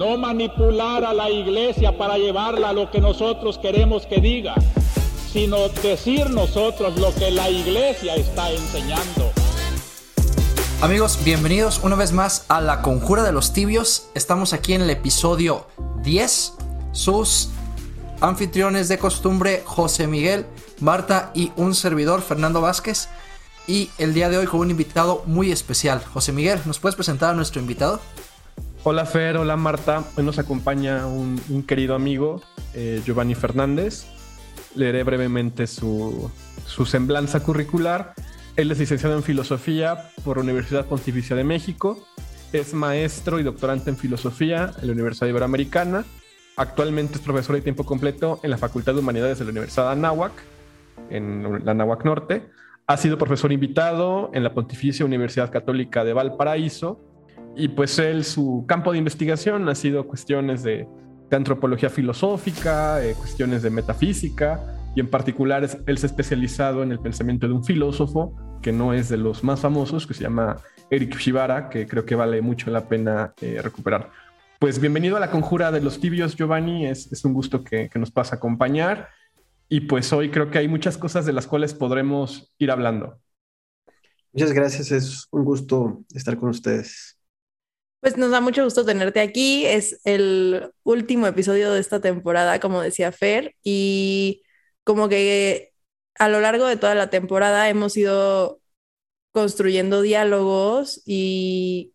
no manipular a la iglesia para llevarla a lo que nosotros queremos que diga, sino decir nosotros lo que la iglesia está enseñando. Amigos, bienvenidos una vez más a La Conjura de los Tibios. Estamos aquí en el episodio 10. Sus anfitriones de costumbre, José Miguel, Marta y un servidor, Fernando Vázquez. Y el día de hoy con un invitado muy especial. José Miguel, ¿nos puedes presentar a nuestro invitado? Hola Fer, hola Marta. Hoy nos acompaña un, querido amigo, eh, Giovanni Fernández. Leeré brevemente su, su semblanza curricular. Él es licenciado en Filosofía por la Universidad Pontificia de México. Es maestro y doctorante en Filosofía en la Universidad Iberoamericana. Actualmente es profesor de tiempo completo en la Facultad de Humanidades de la Universidad Anáhuac, en la Anáhuac Norte. Ha sido profesor invitado en la Pontificia Universidad Católica de Valparaíso y pues él, su campo de investigación ha sido cuestiones de, antropología filosófica, eh, cuestiones de metafísica, y en particular él se ha especializado en el pensamiento de un filósofo que no es de los más famosos, que se llama Eric Shibara, que creo que vale mucho la pena eh, recuperar. Pues bienvenido a la conjura de los tibios, Giovanni, es, es un gusto que, que nos pasa a acompañar. Y pues hoy creo que hay muchas cosas de las cuales podremos ir hablando. Muchas gracias, es un gusto estar con ustedes. Pues nos da mucho gusto tenerte aquí. Es el último episodio de esta temporada, como decía Fer, y como que a lo largo de toda la temporada hemos ido construyendo diálogos y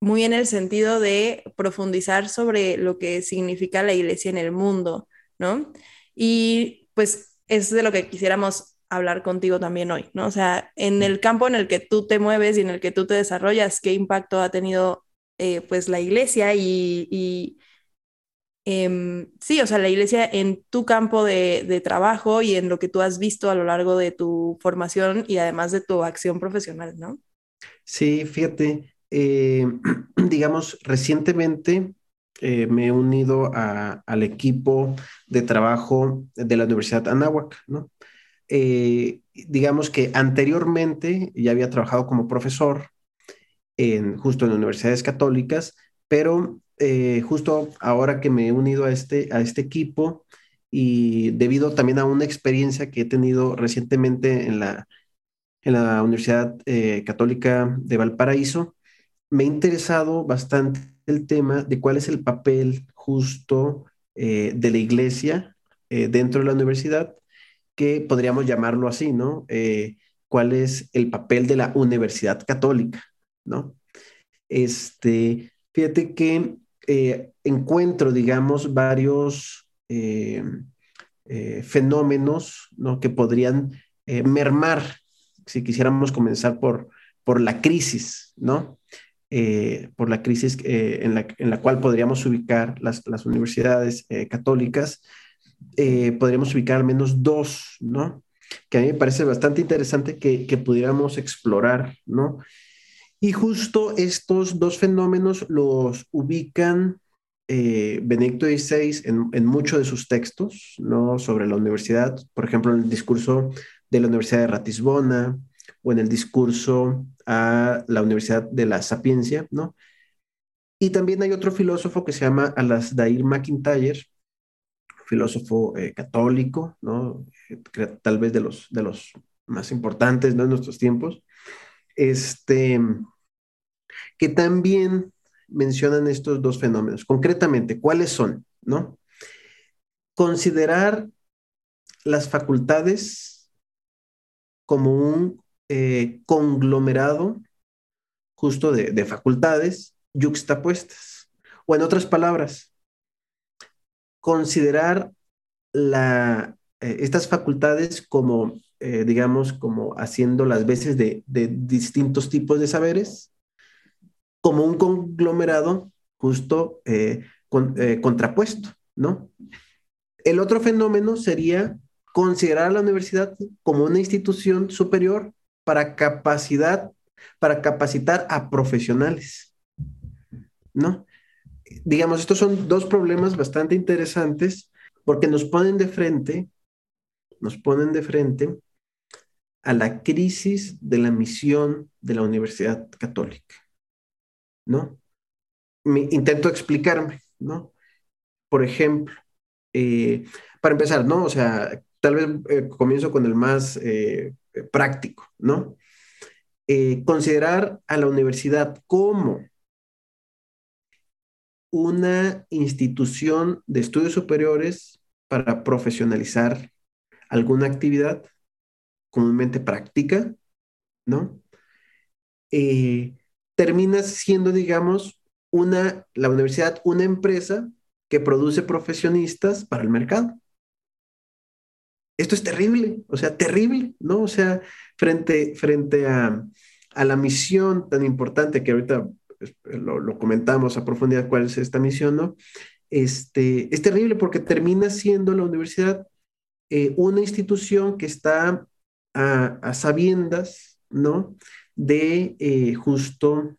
muy en el sentido de profundizar sobre lo que significa la iglesia en el mundo, ¿no? Y pues es de lo que quisiéramos hablar contigo también hoy, ¿no? O sea, en el campo en el que tú te mueves y en el que tú te desarrollas, ¿qué impacto ha tenido eh, pues la iglesia y, em, sí, o sea, la iglesia en tu campo de, trabajo y en lo que tú has visto a lo largo de tu formación y además de tu acción profesional, ¿no? Sí, fíjate, eh, digamos, recientemente eh, me he unido al equipo de trabajo de la Universidad Anáhuac, ¿no? digamos que anteriormente ya había trabajado como profesor justo en universidades católicas, pero eh, justo ahora que me he unido a este, a este equipo y debido también a una experiencia que he tenido recientemente en la, en la Universidad eh, Católica de Valparaíso, me ha interesado bastante el tema de cuál es el papel justo eh, de la iglesia dentro de la universidad, que podríamos llamarlo así, ¿no? ¿Cuál es el papel de la universidad católica? ¿No? Este, fíjate que eh, encuentro, digamos, varios eh, eh, fenómenos, ¿no? Que podrían mermar, si quisiéramos comenzar por, por la crisis, ¿no? por la crisis en la, en, la, cual podríamos ubicar las, las universidades católicas, podríamos ubicar al menos dos, ¿no? Que a mí me parece bastante interesante que, que pudiéramos explorar, ¿no? Y justo estos dos fenómenos los ubican eh, Benedicto XVI en, en muchos de sus textos, ¿no? Sobre la universidad, por ejemplo, en el discurso de la Universidad de Ratisbona o en el discurso a la Universidad de la Sapiencia, ¿no? Y también hay otro filósofo que se llama Alasdair MacIntyre, filósofo eh, católico, ¿no? Tal vez de los, de los más importantes ¿no? en nuestros tiempos, este, que también mencionan estos dos fenómenos. Concretamente, ¿cuáles son? ¿No? Considerar las facultades como un eh, conglomerado justo de, facultades yuxtapuestas. O en otras palabras, considerar la, eh, estas facultades como, eh, digamos, como haciendo las veces de, de distintos tipos de saberes como un conglomerado justo eh, eh, contrapuesto, ¿no? El otro fenómeno sería considerar a la universidad como una institución superior para capacidad, para capacitar a profesionales, ¿no? Digamos, estos son dos problemas bastante interesantes porque nos ponen de frente, nos ponen de frente a la crisis de la misión de la Universidad Católica. ¿No? Me, intento explicarme, ¿no? Por ejemplo, eh, para empezar, ¿no? O sea, tal vez eh, comienzo con el más eh, práctico, ¿no? considerar a la universidad como una institución de estudios superiores para profesionalizar alguna actividad comúnmente práctica, ¿no? Termina siendo, digamos, una, la universidad, una empresa que produce profesionistas para el mercado. Esto es terrible, o sea, terrible, ¿no? O sea, frente, frente a, a la misión tan importante que ahorita pues, lo, comentamos a profundidad cuál es esta misión, ¿no? Este, es terrible porque termina siendo la universidad eh, una institución que está a, sabiendas, ¿no? De eh, justo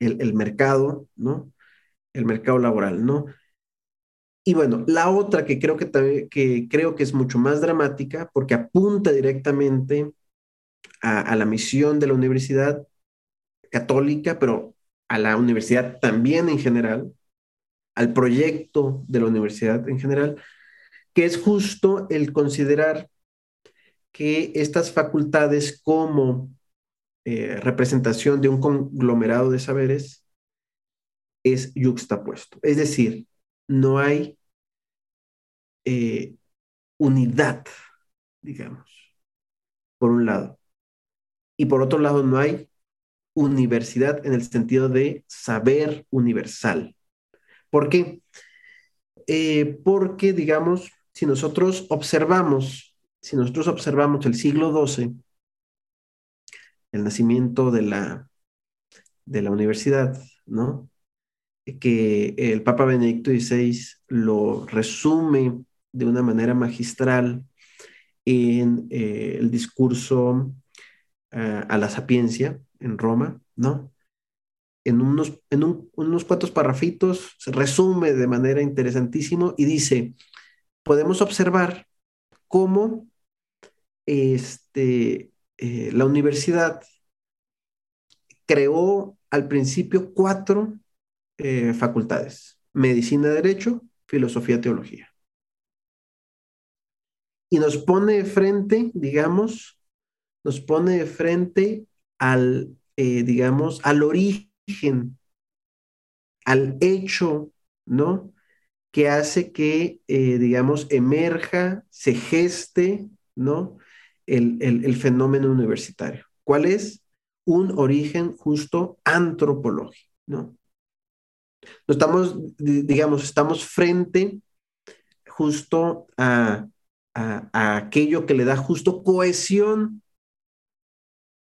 el, mercado, ¿no? El mercado laboral, ¿no? Y bueno, la otra que creo que, que creo que es mucho más dramática porque apunta directamente a, la misión de la universidad católica, pero a la universidad también en general, al proyecto de la universidad en general, que es justo el considerar que estas facultades como eh, representación de un conglomerado de saberes es yuxtapuesto. Es decir, no hay eh, unidad, digamos, por un lado. Y por otro lado, no hay universidad en el sentido de saber universal. ¿Por qué? Eh, porque, digamos, si nosotros observamos, si nosotros observamos el siglo XII, el nacimiento de la, de la universidad, ¿no? Que el Papa Benedicto XVI lo resume de una manera magistral en eh, el discurso eh, a la sapiencia, en Roma, ¿no? En unos, en unos cuantos parrafitos se resume de manera interesantísimo y dice, podemos observar cómo este, eh, la universidad creó al principio cuatro eh, facultades, medicina, derecho, filosofía, teología. Y nos pone de frente, digamos, nos pone de frente al, eh, digamos, al origen, al hecho, ¿no? Que hace que, digamos, emerja, se geste, ¿no? El, el, fenómeno universitario. ¿Cuál es? Un origen justo antropológico, ¿no? estamos, digamos, estamos frente justo a, a, aquello que le da justo cohesión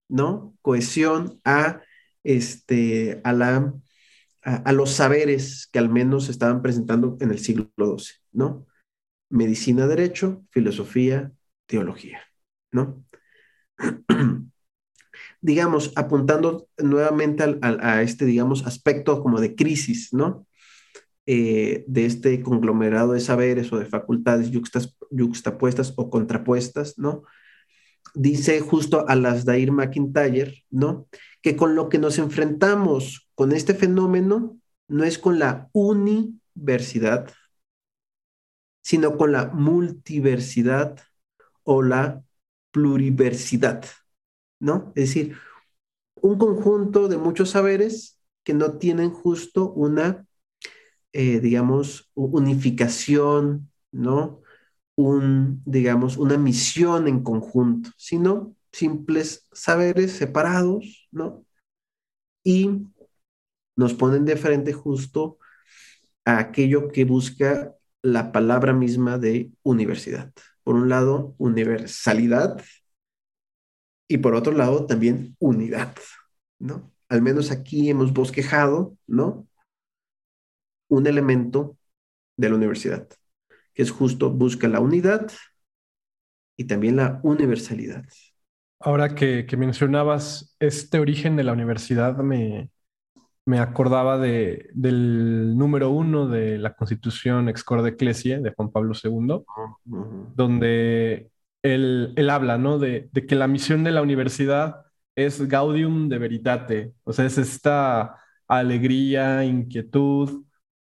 ¿no? Cohesión a, este, a, la, a, los saberes que al menos se estaban presentando en el siglo XII, ¿no? Medicina, derecho, filosofía, teología, ¿no? digamos, apuntando nuevamente a, este, digamos, aspecto como de crisis, ¿no? Eh, de este conglomerado de saberes o de facultades yuxtapuestas o contrapuestas, ¿no? dice justo a las Dair McIntyre, ¿no? Que con lo que nos enfrentamos con este fenómeno no es con la universidad, sino con la multiversidad o la pluriversidad, ¿no? Es decir, un conjunto de muchos saberes que no tienen justo una, eh, digamos, unificación, ¿no? un, digamos, una misión en conjunto, sino simples saberes separados, ¿no? Y nos ponen de frente justo a aquello que busca la palabra misma de universidad. Por un lado, universalidad y por otro lado también unidad, ¿no? Al menos aquí hemos bosquejado, ¿no? Un elemento de la universidad que es justo busca la unidad y también la universalidad. Ahora que, mencionabas este origen de la universidad, me, me acordaba de, del número uno de la Constitución Ex Corde Ecclesiae de Juan Pablo II, donde él, él, habla ¿no? de, de, que la misión de la universidad es gaudium de veritate, o sea, es esta alegría, inquietud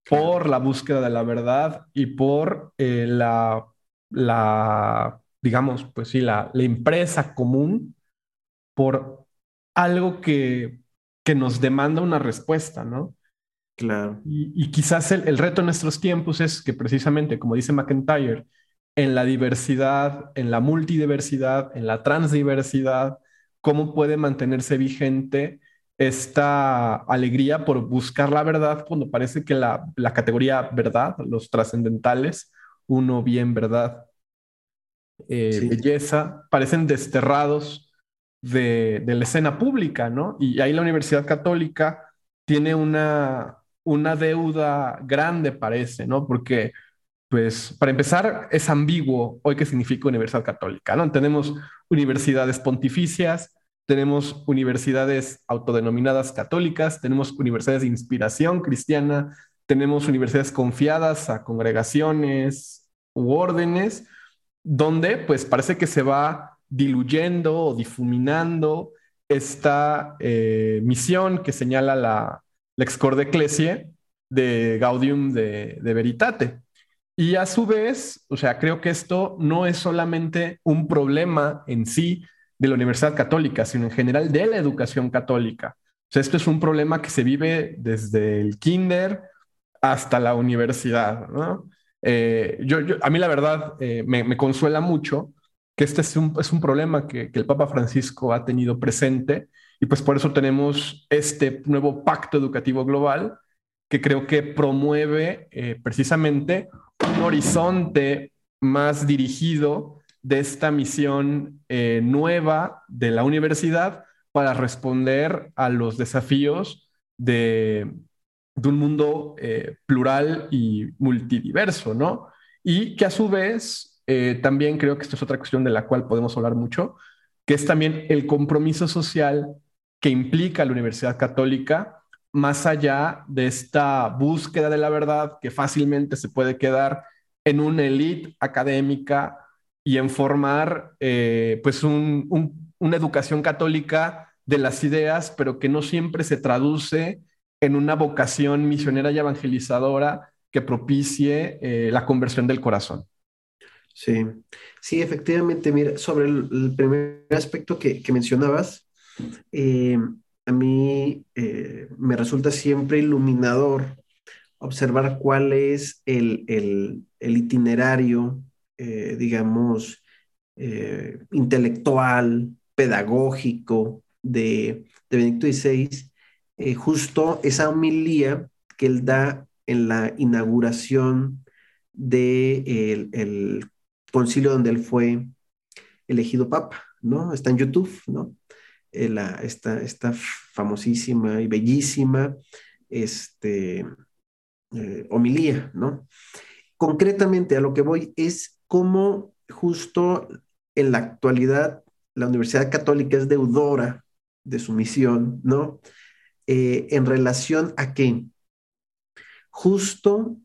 por la búsqueda de la verdad y por eh, la, la, digamos, pues sí, la, la empresa común por algo que, que nos demanda una respuesta, ¿no? Claro. Y, quizás el, reto en nuestros tiempos es que precisamente, como dice McIntyre, en la diversidad, en la multidiversidad, en la transdiversidad, cómo puede mantenerse vigente esta alegría por buscar la verdad cuando parece que la, categoría verdad, los trascendentales, uno bien, verdad, eh, belleza, parecen desterrados de, la escena pública, ¿no? Y ahí la Universidad Católica tiene una, una deuda grande, parece, ¿no? Porque, pues, para empezar, es ambiguo hoy qué significa Universidad Católica, ¿no? Tenemos universidades pontificias, tenemos universidades autodenominadas católicas, tenemos universidades de inspiración cristiana, tenemos universidades confiadas a congregaciones u órdenes, donde pues parece que se va diluyendo o difuminando esta eh, misión que señala la, la Excorde Ecclesiae de Gaudium de, Veritate. Y a su vez, o sea, creo que esto no es solamente un problema en sí de la Universidad Católica, sino en general de la educación católica. O sea, esto es un problema que se vive desde el kinder hasta la universidad. Eh, yo, a mí la verdad eh, me, consuela mucho que este es un, es un problema que, que, el Papa Francisco ha tenido presente y pues por eso tenemos este nuevo pacto educativo global que creo que promueve eh, precisamente un horizonte más dirigido de esta misión eh, nueva de la universidad para responder a los desafíos de, un mundo eh, plural y multidiverso, ¿no? Y que a su vez, también creo que esto es otra cuestión de la cual podemos hablar mucho, que es también el compromiso social que implica la Universidad Católica, más allá de esta búsqueda de la verdad que fácilmente se puede quedar en una élite académica y en formar eh, pues una educación católica de las ideas, pero que no siempre se traduce en una vocación misionera y evangelizadora que propicie eh, la conversión del corazón. Sí, sí, efectivamente, mira, sobre el, primer aspecto que, que mencionabas, eh, a mí eh, me resulta siempre iluminador observar cuál es el, itinerario, eh, digamos, intelectual, pedagógico de, de Benedicto XVI, justo esa homilía que él da en la inauguración del el concilio donde él fue elegido papa, ¿no? Está en YouTube, ¿no? Eh, esta, famosísima y bellísima este, eh, homilía, ¿no? Concretamente a lo que voy es cómo justo en la actualidad la Universidad Católica es deudora de su misión, ¿no? Eh, en relación a qué? Justo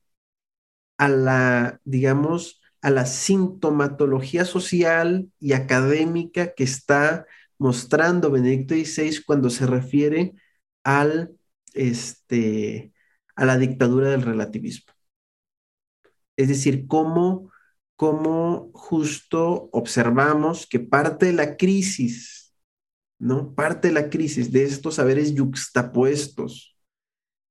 a la, digamos, a la sintomatología social y académica que está mostrando Benedicto XVI cuando se refiere al, este, a la dictadura del relativismo. Es decir, cómo, cómo justo observamos que parte de la crisis, ¿no? Parte de la crisis de estos saberes yuxtapuestos,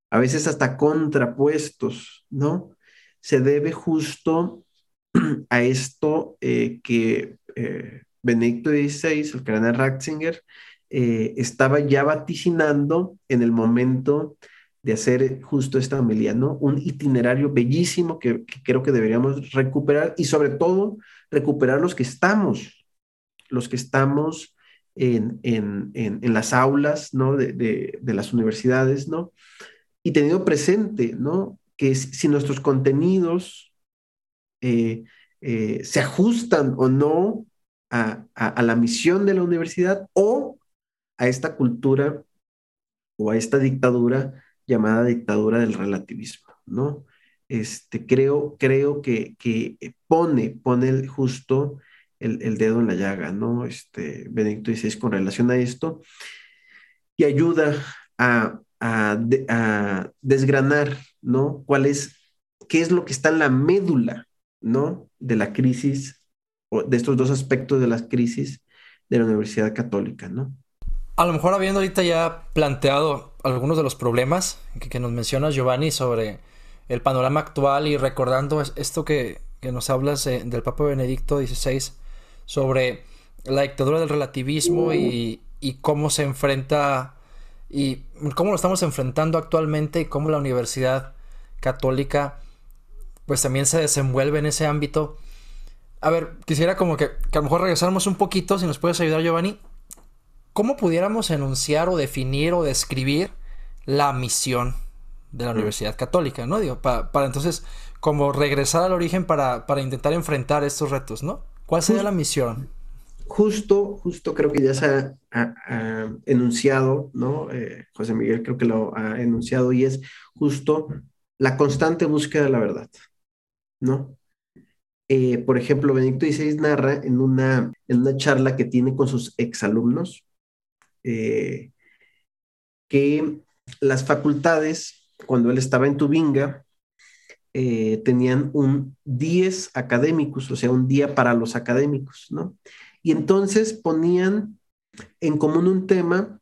a veces hasta contrapuestos, ¿no? Se debe justo a esto eh, que eh, Benedicto XVI, el cardenal Ratzinger, eh, estaba ya vaticinando en el momento de hacer justo esta homilía, ¿no? Un itinerario bellísimo que, creo que deberíamos recuperar y sobre todo recuperar los que estamos, los que estamos en, las aulas, ¿no? De, las universidades, ¿no? Y teniendo presente, ¿no? Que si nuestros contenidos eh, eh, se ajustan o no a, la misión de la universidad o a esta cultura o a esta dictadura llamada dictadura del relativismo, ¿no? Este, creo, creo que, que pone, pone justo el, dedo en la llaga, ¿no? Este, Benedicto XVI con relación a esto y ayuda a, a, desgranar, ¿no? ¿Cuál es, qué es lo que está en la médula, ¿no? De la crisis, o de estos dos aspectos de la crisis de la Universidad Católica, ¿no? A lo mejor habiendo ahorita ya planteado algunos de los problemas que, nos menciona Giovanni sobre el panorama actual y recordando esto que, nos hablas del Papa Benedicto XVI sobre la dictadura del relativismo y, y cómo se enfrenta y cómo lo estamos enfrentando actualmente y cómo la Universidad Católica pues también se desenvuelve en ese ámbito. A ver, quisiera como que, a lo mejor regresáramos un poquito, si nos puedes ayudar Giovanni. ¿Cómo pudiéramos enunciar o definir o describir la misión de la. Universidad Católica, ¿no? Digo, para entonces como regresar al origen para, para intentar enfrentar estos retos, ¿no? ¿Cuál sería la misión? justo, justo creo que ya se ha, enunciado, ¿no? Eh, José Miguel creo que lo ha enunciado y es justo la constante búsqueda de la verdad, ¿no? Eh, por ejemplo, Benedicto XVI narra en una, en una charla que tiene con sus exalumnos eh, que las facultades, cuando él estaba en Tubinga, tenían un 10 académicos, o sea, un día para los académicos, ¿no? Y entonces ponían en común un tema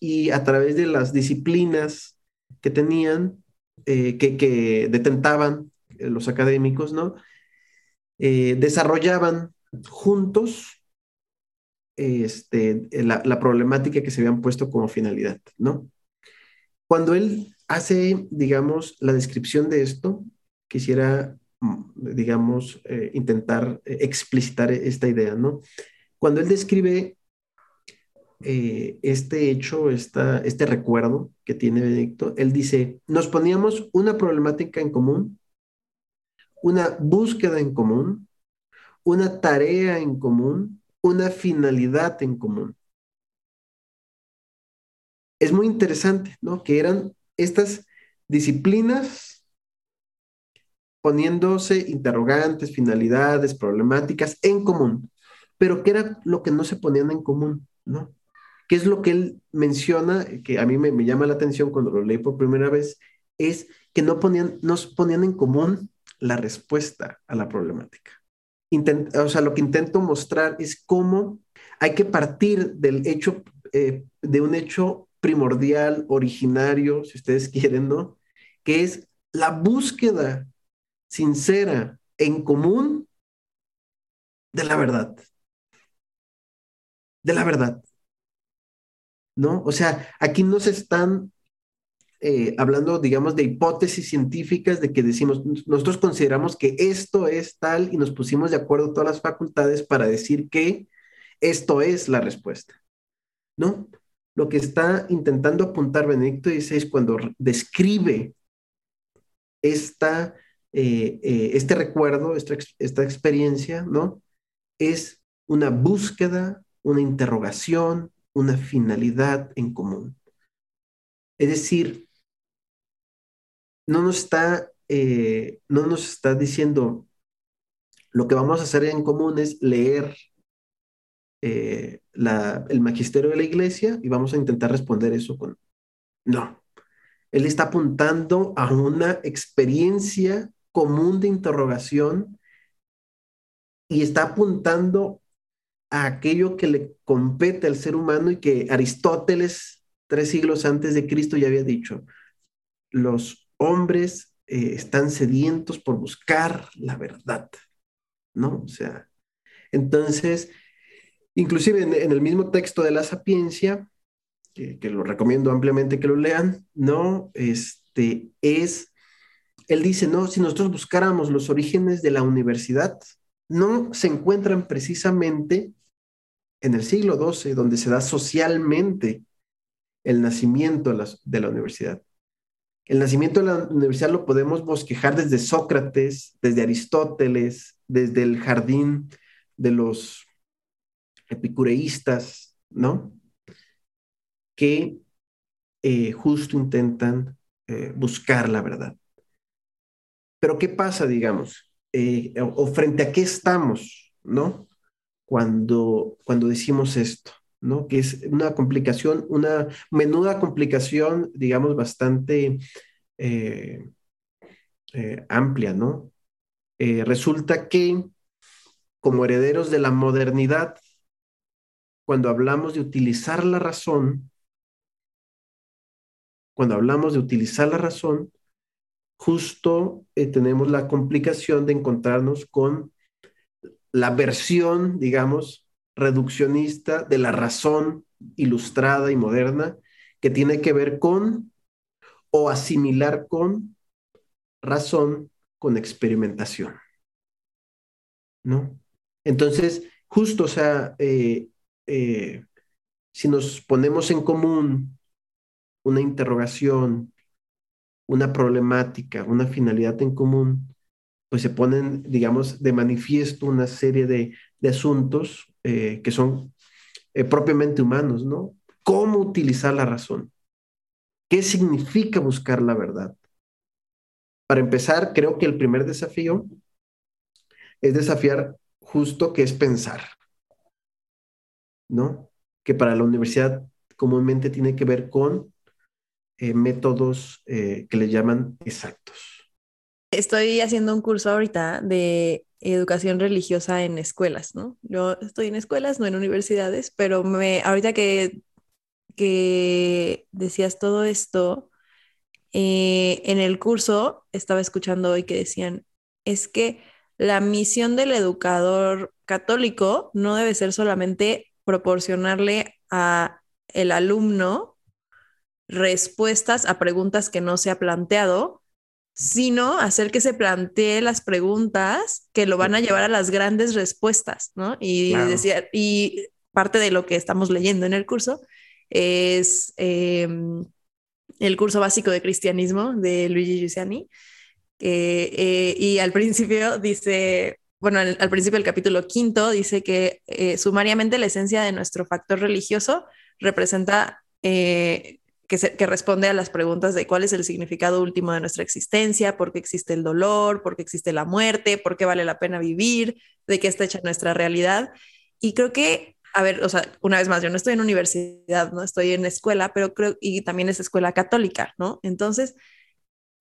y a través de las disciplinas que tenían, eh, que, detentaban eh, los académicos, ¿no? Eh, desarrollaban juntos este, la, problemática que se habían puesto como finalidad, ¿no? Cuando él hace, digamos, la descripción de esto, quisiera Mm, digamos, eh, intentar eh, explicitar esta idea, ¿no? Cuando él describe este hecho, esta, este recuerdo que tiene Benedicto, él dice, nos poníamos una problemática en común, una búsqueda en común, una tarea en común, una finalidad en común. Es muy interesante, ¿no? Que eran estas disciplinas poniéndose interrogantes, finalidades, problemáticas en común, pero ¿qué era lo que no se ponían en común? ¿No? ¿Qué es lo que él menciona, que a mí me, llama la atención cuando lo leí por primera vez? Es que no ponían, no ponían en común la respuesta a la problemática. o sea, lo que intento mostrar es cómo hay que partir del hecho, eh, de un hecho primordial, originario, si ustedes quieren, ¿no? Que es la búsqueda sincera, en común, de la verdad. De la verdad. ¿No? O sea, aquí no se están eh, hablando, digamos, de hipótesis científicas de que decimos, nosotros consideramos que esto es tal y nos pusimos de acuerdo todas las facultades para decir que esto es la respuesta. ¿No? Lo que está intentando apuntar Benedicto XVI cuando describe esta eh, eh, este recuerdo, esta, esta experiencia, ¿no? Es una búsqueda, una interrogación, una finalidad en común. Es decir, no nos está, eh, no nos está diciendo lo que vamos a hacer en común es leer el magisterio de la iglesia y vamos a intentar responder eso con... No, él está apuntando a una experiencia común de interrogación y está apuntando a aquello que le compete al ser humano y que Aristóteles, tres siglos antes de Cristo, ya había dicho. Los hombres eh, están sedientos por buscar la verdad, ¿no? O sea, entonces, inclusive en, el mismo texto de la sapiencia, que, que, lo recomiendo ampliamente que lo lean, ¿no? Este, es él dice, no, si nosotros buscáramos los orígenes de la universidad, no se encuentran precisamente en el siglo XII, donde se da socialmente el nacimiento de la, universidad. El nacimiento de la universidad lo podemos bosquejar desde Sócrates, desde Aristóteles, desde el jardín de los epicureístas, ¿no? Que eh, justo intentan eh, buscar la verdad. Pero ¿qué pasa, digamos? Eh, o, frente a qué estamos, ¿no? Cuando, cuando decimos esto, ¿no? Que es una complicación, una menuda complicación, digamos, bastante eh, eh, amplia, ¿no? Eh, resulta que como herederos de la modernidad, cuando hablamos de utilizar la razón, cuando hablamos de utilizar la razón, justo tenemos la complicación de encontrarnos con la versión, digamos, reduccionista de la razón ilustrada y moderna que tiene que ver con o asimilar con razón con experimentación. ¿No? Entonces, justo, o sea, eh, eh, si nos ponemos en común una interrogación, una problemática, una finalidad en común, pues se ponen, digamos, de manifiesto una serie de, asuntos eh, que son propiamente humanos, ¿no? ¿Cómo utilizar la razón? ¿Qué significa buscar la verdad? Para empezar, creo que el primer desafío es desafiar justo que es pensar, ¿no? Que para la universidad comúnmente tiene que ver con eh, métodos eh, que le llaman exactos. Estoy haciendo un curso ahorita de educación religiosa en escuelas, ¿no? Yo estoy en escuelas, no en universidades, pero me, ahorita que, que decías todo esto, eh, en el curso estaba escuchando hoy que decían, es que la misión del educador católico no debe ser solamente proporcionarle a el alumno respuestas a preguntas que no se ha planteado, sino hacer que se plantee las preguntas que lo van a llevar a las grandes respuestas, ¿no? Y decía, y parte de lo que estamos leyendo en el curso es em, el curso básico de cristianismo de Luigi Giussani. Eh, y al principio dice, bueno, al, principio del capítulo quinto dice que eh, sumariamente la esencia de nuestro factor religioso representa eh, que, responde a las preguntas de cuál es el significado último de nuestra existencia, por qué existe el dolor, por qué existe la muerte, por qué vale la pena vivir, de qué está hecha nuestra realidad. Y creo que a ver, o sea, una vez más, yo no estoy en universidad, no estoy en escuela, pero creo, y también es escuela católica, ¿no? Entonces,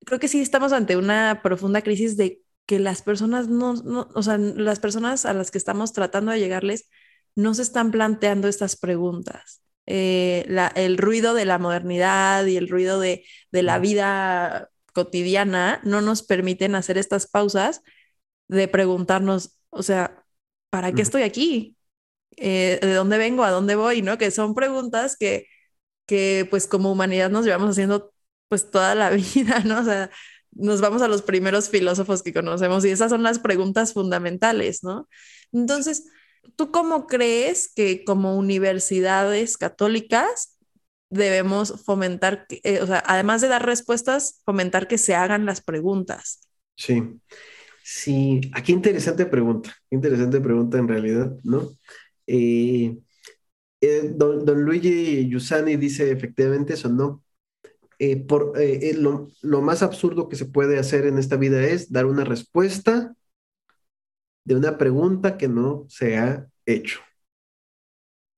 creo que sí estamos ante una profunda crisis de que las personas no, o sea, las personas a las que estamos tratando de llegarles no se están planteando estas preguntas. Eh, la, el ruido de la modernidad y el ruido de, de la vida cotidiana no nos permiten hacer estas pausas de preguntarnos, o sea, ¿para qué estoy aquí? Eh, de dónde vengo, a dónde voy, ¿no? Que son preguntas que, que pues como humanidad nos llevamos haciendo pues toda la vida, ¿no? O sea, nos vamos a los primeros filósofos que conocemos y esas son las preguntas fundamentales, ¿no? Entonces, ¿tú cómo crees que como universidades católicas debemos fomentar, eh, o sea, además de dar respuestas, fomentar que se hagan las preguntas? Sí, sí, aquí interesante pregunta, interesante pregunta en realidad, ¿no? Eh, eh, don, Luigi Giussani dice efectivamente eso, ¿no? Eh, por, lo, lo, más absurdo que se puede hacer en esta vida es dar una respuesta de una pregunta que no se ha hecho.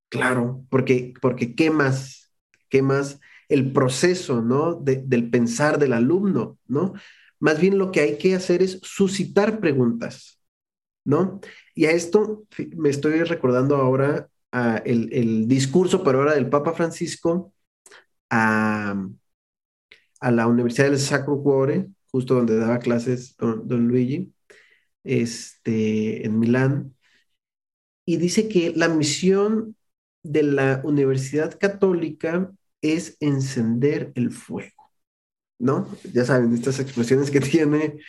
Claro, porque, porque ¿qué más? ¿Qué más? El proceso, ¿no? del pensar del alumno, ¿no? Más bien lo que hay que hacer es suscitar preguntas, ¿no? Y a esto me estoy recordando ahora el, discurso, pero ahora del Papa Francisco a, la Universidad del Sacro Cuore, justo donde daba clases don, Luigi, este, en Milán, y dice que la misión de la Universidad Católica es encender el fuego, ¿no? Ya saben, estas expresiones que tiene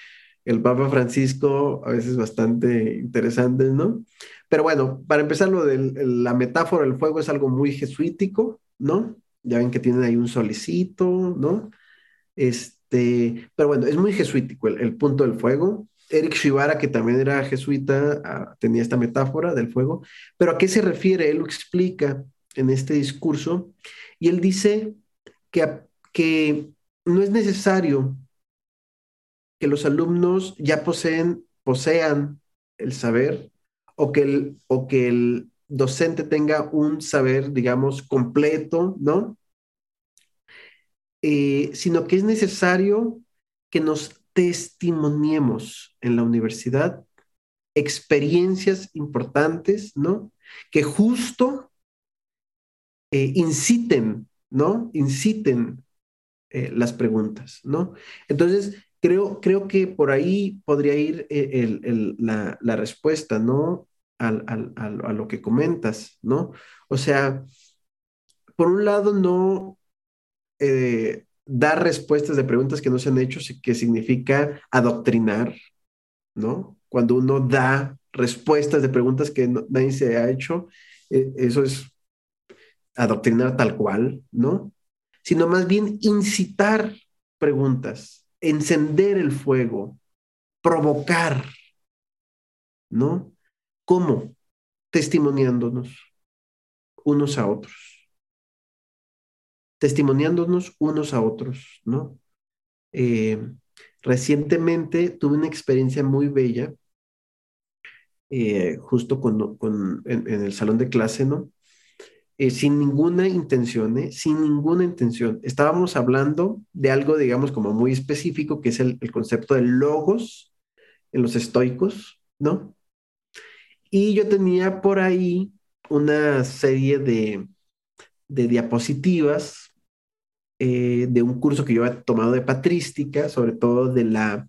el Papa Francisco, a veces bastante interesantes, ¿no? Pero bueno, para empezar, lo de la metáfora del fuego es algo muy jesuítico, ¿no? Ya ven que tienen ahí un solicito, ¿no? Este, pero bueno, es muy jesuítico el, punto del fuego. Eric Shibara, que también era jesuita, ah, tenía esta metáfora del fuego. Pero ¿a qué se refiere? Él lo explica en este discurso y él dice que, que no es necesario que los alumnos ya poseen, posean el saber o que el, o que el docente tenga un saber, digamos, completo, ¿no? Eh, sino que es necesario que nos testimoniemos en la universidad experiencias importantes, ¿no? Que justo eh, inciten, ¿no? Inciten eh, las preguntas, ¿no? Entonces, creo, creo que por ahí podría ir la, la, respuesta, ¿no? A lo que comentas, ¿no? O sea, por un lado, no eh, dar respuestas de preguntas que no se han hecho, que significa adoctrinar, ¿no? Cuando uno da respuestas de preguntas que nadie se ha hecho, eh, eso es adoctrinar tal cual, ¿no? Sino más bien incitar preguntas, encender el fuego, provocar, ¿no? ¿Cómo? Testimoniándonos unos a otros testimoniándonos unos a otros, ¿no? Eh, recientemente tuve una experiencia muy bella, eh, justo con, en, el salón de clase, ¿no? Eh, sin ninguna intención, ¿eh? Sin ninguna intención. Estábamos hablando de algo, digamos, como muy específico, que es el, el concepto de logos en los estoicos, ¿no? Y yo tenía por ahí una serie de, de diapositivas eh, de un curso que yo he tomado de patrística, sobre todo de la,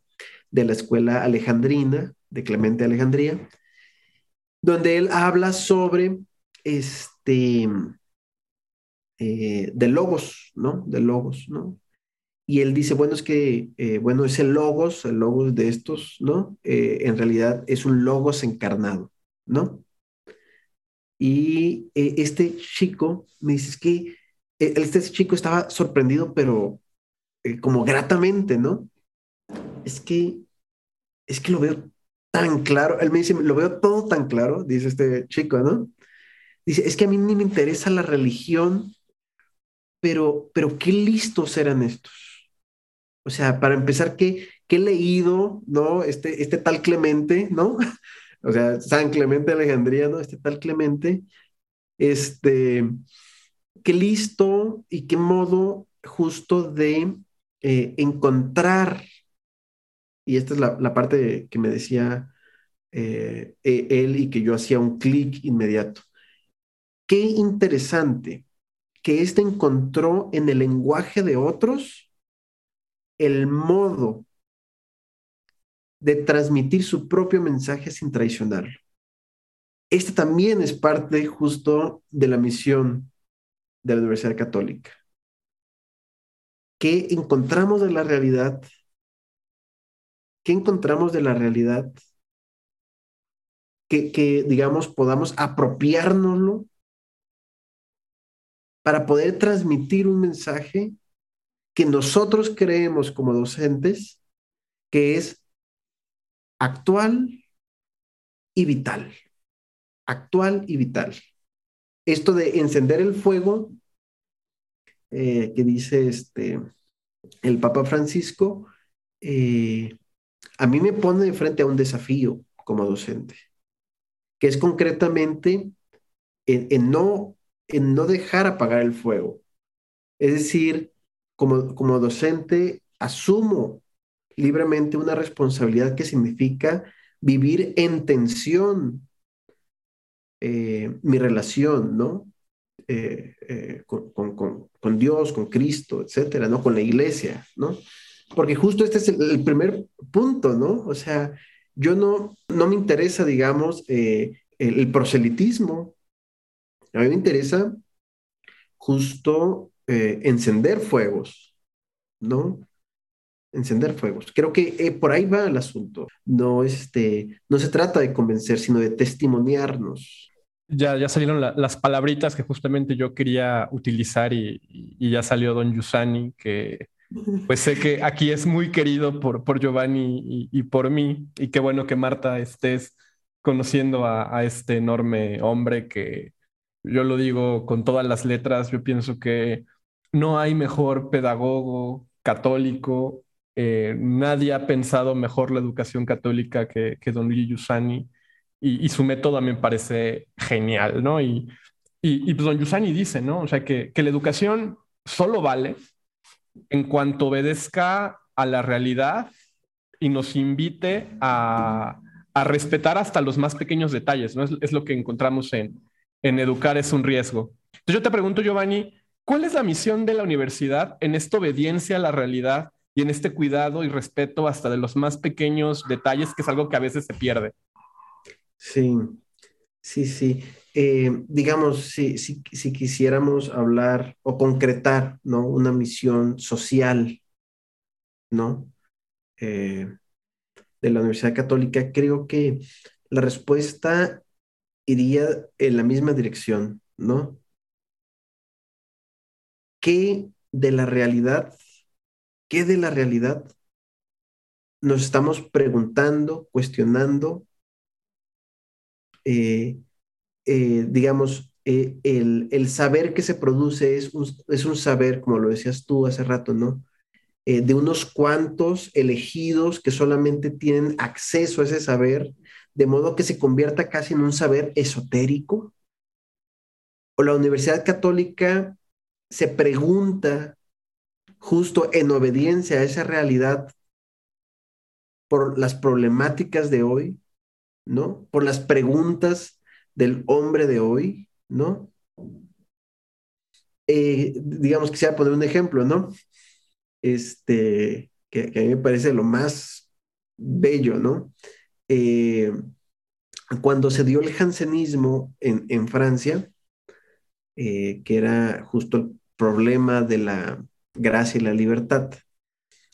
de la escuela alejandrina, de Clemente Alejandría, donde él habla sobre este, eh, de logos, ¿no? De logos, ¿no? Y él dice, bueno, es que, eh, bueno, ese logos, el logos de estos, ¿no? en realidad es un logos encarnado, ¿no? Y este chico me dice, es que este chico estaba sorprendido, pero eh, como gratamente, ¿no? Es que, es que lo veo tan claro. Él me dice, lo veo todo tan claro, dice este chico, ¿no? Dice, es que a mí ni me interesa la religión, pero, pero qué listos eran estos. O sea, para empezar, ¿qué, qué he leído, ¿no? Este, este tal Clemente, ¿no? O sea, San Clemente de Alejandría, ¿no? Este tal Clemente, este, qué listo y qué modo justo de eh, encontrar, y esta es la, parte que me decía eh, e, él y que yo hacía un clic inmediato. Qué interesante que éste encontró en el lenguaje de otros el modo de transmitir su propio mensaje sin traicionarlo. Este también es parte justo de la misión de la Universidad Católica. ¿Qué encontramos de la realidad? ¿Qué encontramos de la realidad? Que, que digamos, podamos apropiárnoslo para poder transmitir un mensaje que nosotros creemos como docentes que es actual y vital. Actual y vital esto de encender el fuego eh, que dice este, el Papa Francisco, eh, a mí me pone frente a un desafío como docente, que es concretamente en, no, en no dejar apagar el fuego. Es decir, como, como docente, asumo libremente una responsabilidad que significa vivir en tensión eh, mi relación, ¿no? Eh, eh, con, Dios, con Cristo, etcétera, ¿no? Con la iglesia, ¿no? Porque justo este es el, primer punto, ¿no? O sea, yo no, no me interesa, digamos, el, proselitismo. A mí me interesa justo encender fuegos, ¿no? encender fuegos. Creo que por ahí va el asunto. No, este, no se trata de convencer, sino de testimoniarnos ya, ya salieron las palabritas que justamente yo quería utilizar y, ya salió Don Yusani, que pues sé que aquí es muy querido por, por Giovanni y, por mí. Y qué bueno que Marta estés conociendo a, este enorme hombre que yo lo digo con todas las letras. Yo pienso que no hay mejor pedagogo católico. Eh, nadie ha pensado mejor la educación católica que, que Don Luis Yusani y, su método me parece genial, ¿no? Y, y, pues don Yusani dice, ¿no? O sea, que, que la educación solo vale en cuanto obedezca a la realidad y nos invite a, a respetar hasta los más pequeños detalles, ¿no? Es, es, lo que encontramos en, en Educar es un riesgo. Entonces yo te pregunto, Giovanni, ¿cuál es la misión de la universidad en esta obediencia a la realidad y en este cuidado y respeto hasta de los más pequeños detalles, que es algo que a veces se pierde? Sí, sí, sí. Eh, digamos, si, si, si, quisiéramos hablar o concretar, ¿no? Una misión social, ¿no? Eh, de la Universidad Católica, creo que la respuesta iría en la misma dirección, ¿no? ¿Qué de la realidad, qué de la realidad nos estamos preguntando, cuestionando eh, eh, digamos, eh, el, saber que se produce es un, es un, saber, como lo decías tú hace rato, ¿no? de unos cuantos elegidos que solamente tienen acceso a ese saber, de modo que se convierta casi en un saber esotérico. O la Universidad Católica se pregunta justo en obediencia a esa realidad por las problemáticas de hoy, ¿no? Por las preguntas del hombre de hoy, ¿no? Eh, digamos, quisiera poner un ejemplo, ¿no? Este, que, a mí me parece lo más bello, ¿no? Eh, cuando se dio el jansenismo en, Francia, eh, que era justo el problema de la gracia y la libertad,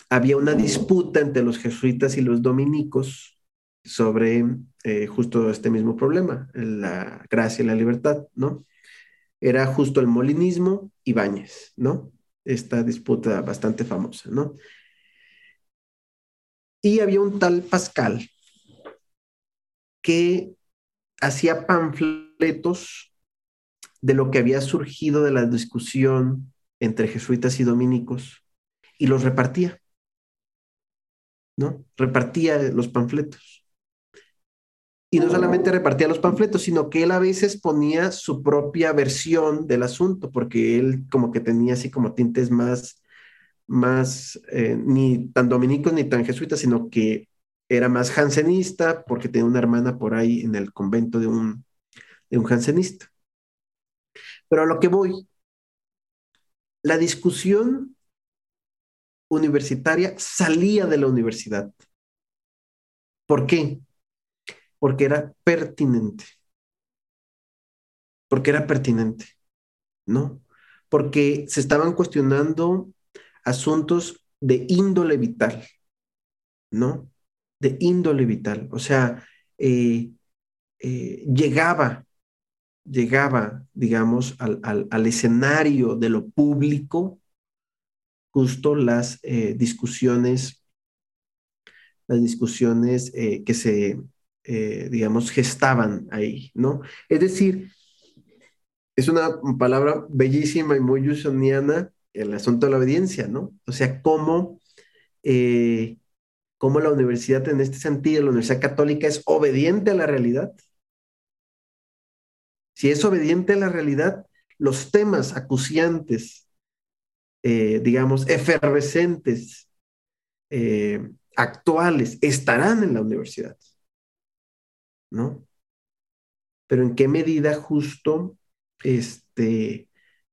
había una disputa entre los jesuitas y los dominicos sobre eh, justo este mismo problema, la gracia y la libertad, ¿no? Era justo el molinismo y Báñez, ¿no? Esta disputa bastante famosa, ¿no? Y había un tal Pascal que hacía panfletos de lo que había surgido de la discusión entre jesuitas y dominicos y los repartía, ¿no? Repartía los panfletos. Y no solamente repartía los panfletos, sino que él a veces ponía su propia versión del asunto, porque él como que tenía así como tintes más, más, eh, ni tan dominicos ni tan jesuitas, sino que era más jansenista, porque tenía una hermana por ahí en el convento de un, de un jansenista. Pero a lo que voy, la discusión universitaria salía de la universidad. ¿Por qué? Porque era pertinente. Porque era pertinente, ¿no? Porque se estaban cuestionando asuntos de índole vital, ¿no? De índole vital. O sea, eh, eh, llegaba, llegaba, digamos, al, escenario de lo público justo las eh, discusiones, las discusiones que se eh, digamos, gestaban ahí, ¿no? Es decir, es una palabra bellísima y muy usoniana el asunto de la obediencia, ¿no? O sea, cómo, eh, cómo la universidad en este sentido, la Universidad Católica es obediente a la realidad. Si es obediente a la realidad, los temas acuciantes, eh, digamos, efervescentes, actuales, estarán en la universidad. ¿No? Pero en qué medida justo este,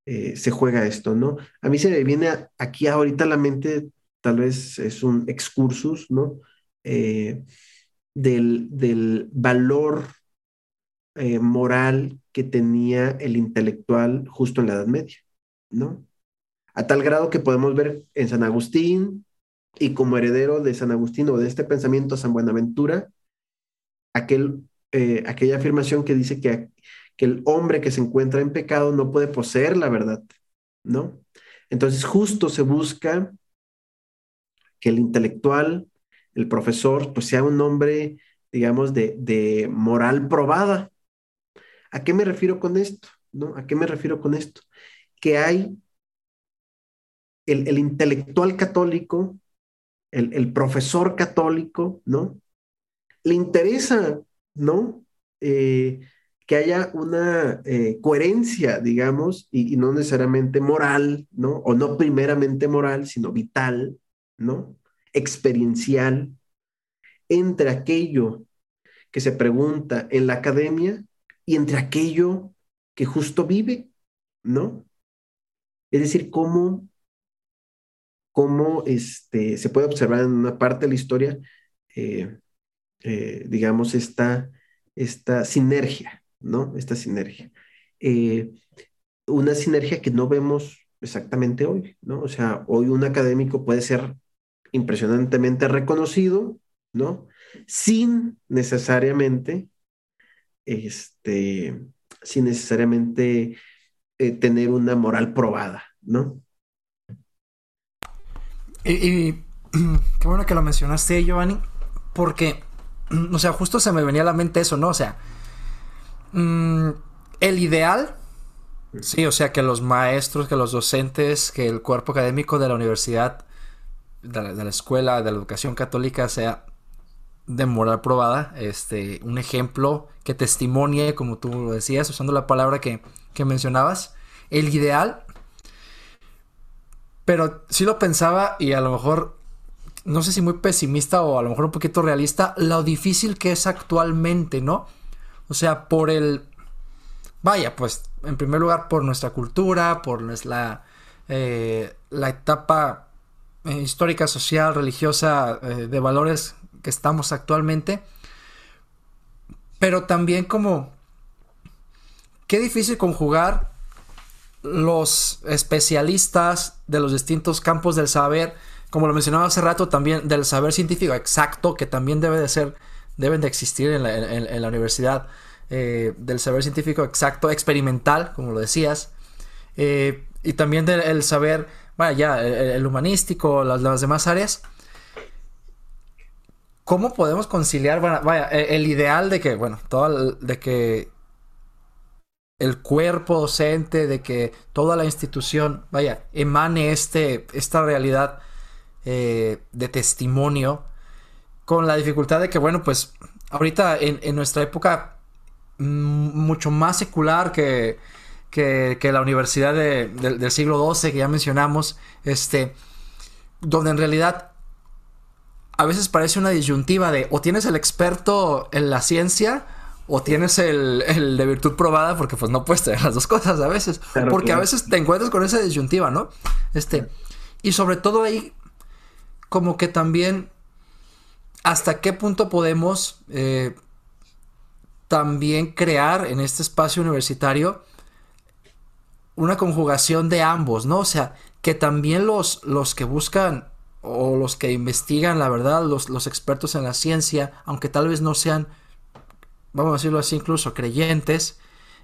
eh, se juega esto, ¿no? A mí se me viene aquí ahorita la mente, tal vez es un excursus, ¿no? Eh, del, valor eh, moral que tenía el intelectual justo en la Edad Media, ¿no? A tal grado que podemos ver en San Agustín y como heredero de San Agustín o de este pensamiento San Buenaventura, eh, aquella afirmación que dice que, que el hombre que se encuentra en pecado no puede poseer la verdad, ¿no? Entonces justo se busca que el intelectual, el profesor, pues sea un hombre, digamos, de, de moral probada. ¿A qué me refiero con esto? ¿No? ¿A qué me refiero con esto? Que hay el, el intelectual católico, el, el, profesor católico, ¿no? Le interesa, ¿no? eh, que haya una eh, coherencia, digamos, y, no necesariamente moral, ¿no? O no primeramente moral, sino vital, ¿no? Experiencial, entre aquello que se pregunta en la academia y entre aquello que justo vive, ¿no? Es decir, cómo, cómo este, se puede observar en una parte de la historia, eh, eh, digamos, esta, esta sinergia, ¿no? Esta sinergia. Eh, una sinergia que no vemos exactamente hoy, ¿no? O sea, hoy un académico puede ser impresionantemente reconocido, ¿no? Sin necesariamente, este, sin necesariamente eh, tener una moral probada, ¿no? Y, qué bueno que lo mencionaste, Giovanni, porque, o sea, justo se me venía a la mente eso, ¿no? O sea, mm, el ideal, sí, o sea, que los maestros, que los docentes, que el cuerpo académico de la universidad, de la escuela, de la educación católica sea de moral probada, este, un ejemplo que testimonie, como tú decías, usando la palabra que, mencionabas, el ideal, pero sí lo pensaba y a lo mejor, no sé si muy pesimista o a lo mejor un poquito realista, lo difícil que es actualmente, ¿no? O sea, por el, vaya, pues, en primer lugar, por nuestra cultura, por nuestra, eh, la etapa eh, histórica, social, religiosa, eh, de valores que estamos actualmente. Pero también como... Qué difícil conjugar los especialistas de los distintos campos del saber, como lo mencionaba hace rato, también del saber científico exacto, que también debe de ser, deben de existir en la, universidad, eh, del saber científico exacto, experimental, como lo decías, eh, y también del saber, vaya, el, humanístico, las demás áreas, ¿Cómo podemos conciliar, vaya, el, ideal de que, bueno, todo de que el cuerpo docente, de que toda la institución, vaya, emane este, esta realidad eh, de testimonio, con la dificultad de que, bueno, pues ahorita en, nuestra época mm, mucho más secular que, que, la universidad del siglo XII que ya mencionamos, este, donde en realidad a veces parece una disyuntiva de o tienes el experto en la ciencia o tienes el, de virtud probada porque pues no puedes tener las dos cosas a veces. porque a veces te encuentras con esa disyuntiva, ¿no? Este, y sobre todo ahí como que también hasta qué punto podemos eh, también crear en este espacio universitario una conjugación de ambos, ¿no? O sea, que también los, los que buscan o los que investigan la verdad, los, los expertos en la ciencia, aunque tal vez no sean, vamos a decirlo así, incluso creyentes,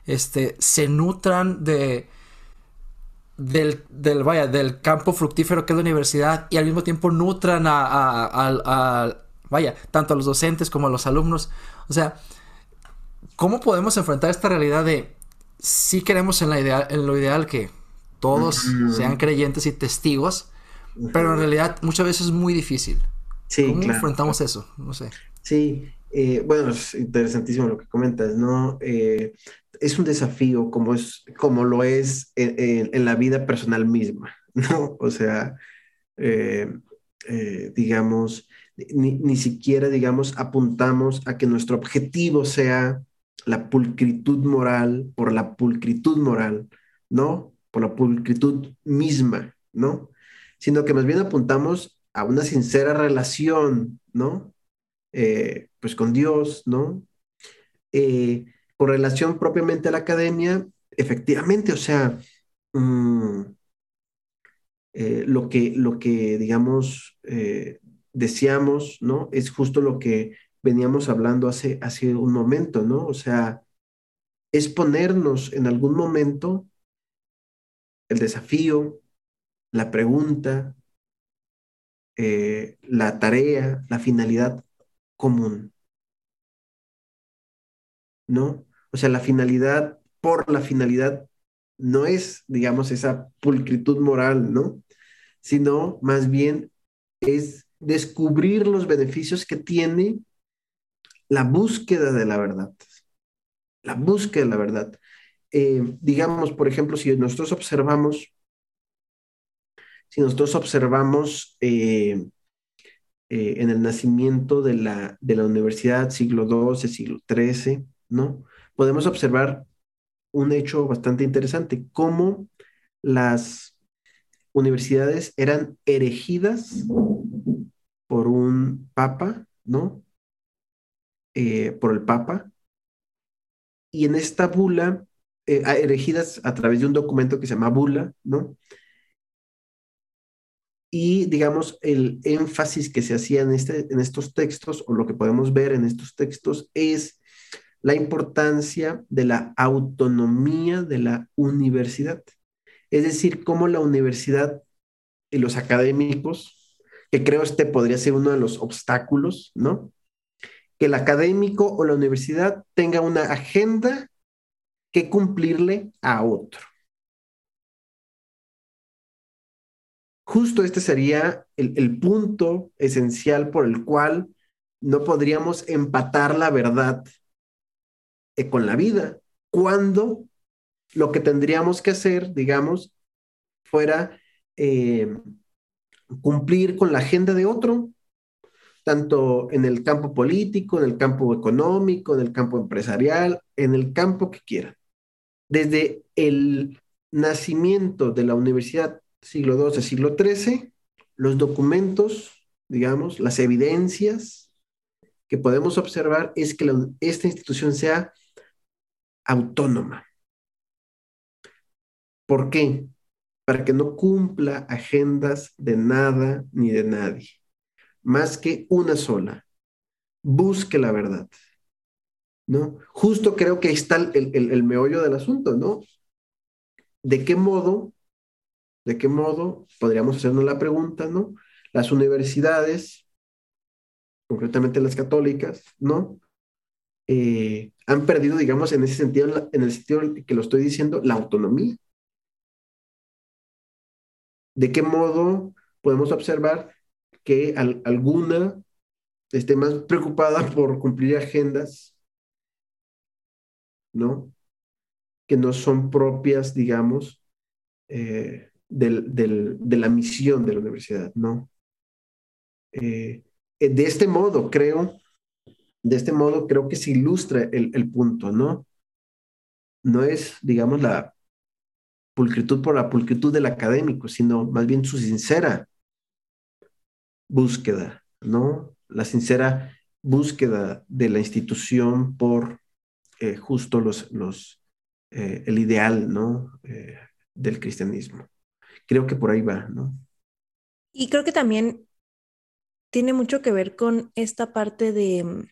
este, se nutran de, del, del, vaya, del campo fructífero que es la universidad y al mismo tiempo nutran a, a, vaya, tanto a los docentes como a los alumnos. O sea, ¿cómo podemos enfrentar esta realidad de si queremos en, la idea, en lo ideal que todos sean creyentes y testigos, pero en realidad muchas veces es muy difícil. Sí, ¿Cómo enfrentamos eso? No sé. Sí, eh, bueno, es interesantísimo lo que comentas, ¿no? Eh, es un desafío como, es, como lo es en, la vida personal misma, ¿no? O sea, eh, digamos, ni, ni, siquiera, digamos, apuntamos a que nuestro objetivo sea la pulcritud moral por la pulcritud moral, ¿no? Por la pulcritud misma, ¿no? sino que más bien apuntamos a una sincera relación, ¿no? Eh, pues con Dios, ¿no? Eh, con relación propiamente a la academia, efectivamente, o sea, mm, eh, lo, que, lo que, digamos, deseamos, ¿no? Es justo lo que veníamos hablando hace, hace un momento, ¿no? O sea, es ponernos en algún momento el desafío, la pregunta, eh, la tarea, la finalidad común. ¿No? O sea, la finalidad por la finalidad no es, digamos, esa pulcritud moral, ¿no? Sino más bien es descubrir los beneficios que tiene la búsqueda de la verdad, la búsqueda de la verdad. Eh, digamos, por ejemplo, si nosotros observamos, si nosotros observamos eh, eh, en el nacimiento de la, de la universidad, siglo XII, siglo XIII, ¿no? Podemos observar un hecho bastante interesante, cómo las universidades eran erigidas por un papa, ¿no? por el papa. Y en esta bula eh, erigidas a través de un documento que se llama bula, ¿no? Y digamos, el énfasis que se hacía en, este, en estos textos, o lo que podemos ver en estos textos, es la importancia de la autonomía de la universidad. Es decir, cómo la universidad y los académicos, que creo este podría ser uno de los obstáculos, ¿no? Que el académico o la universidad tenga una agenda que cumplirle a otro. Justo este sería el, punto esencial por el cual no podríamos empatar la verdad con la vida, cuando lo que tendríamos que hacer, digamos, fuera eh, cumplir con la agenda de otro, tanto en el campo político, en el campo económico, en el campo empresarial, en el campo que quieran. Desde el nacimiento de la universidad siglo XII, siglo XIII, los documentos, digamos, las evidencias que podemos observar es que esta institución sea autónoma. ¿Por qué? Para que no cumpla agendas de nada ni de nadie, más que una sola. Busque la verdad. ¿no? Justo creo que ahí está el, meollo del asunto, ¿no? ¿De qué modo, de qué modo, podríamos hacernos la pregunta, ¿no? Las universidades, concretamente las católicas, ¿no? Eh, han perdido, digamos, en ese sentido, en el sentido que lo estoy diciendo, la autonomía. ¿De qué modo podemos observar que alguna esté más preocupada por cumplir agendas ¿no? Que no son propias, digamos, eh, de la misión de la universidad, ¿no? Eh, de este modo, creo, de este modo creo que se ilustra el, el punto, ¿no? No es, digamos, la pulcritud por la pulcritud del académico, sino más bien su sincera búsqueda, ¿no? La sincera búsqueda de la institución por eh, justo los, los, eh, el ideal ¿no? Eh, del cristianismo. Creo que por ahí va, ¿no? Y creo que también tiene mucho que ver con esta parte de,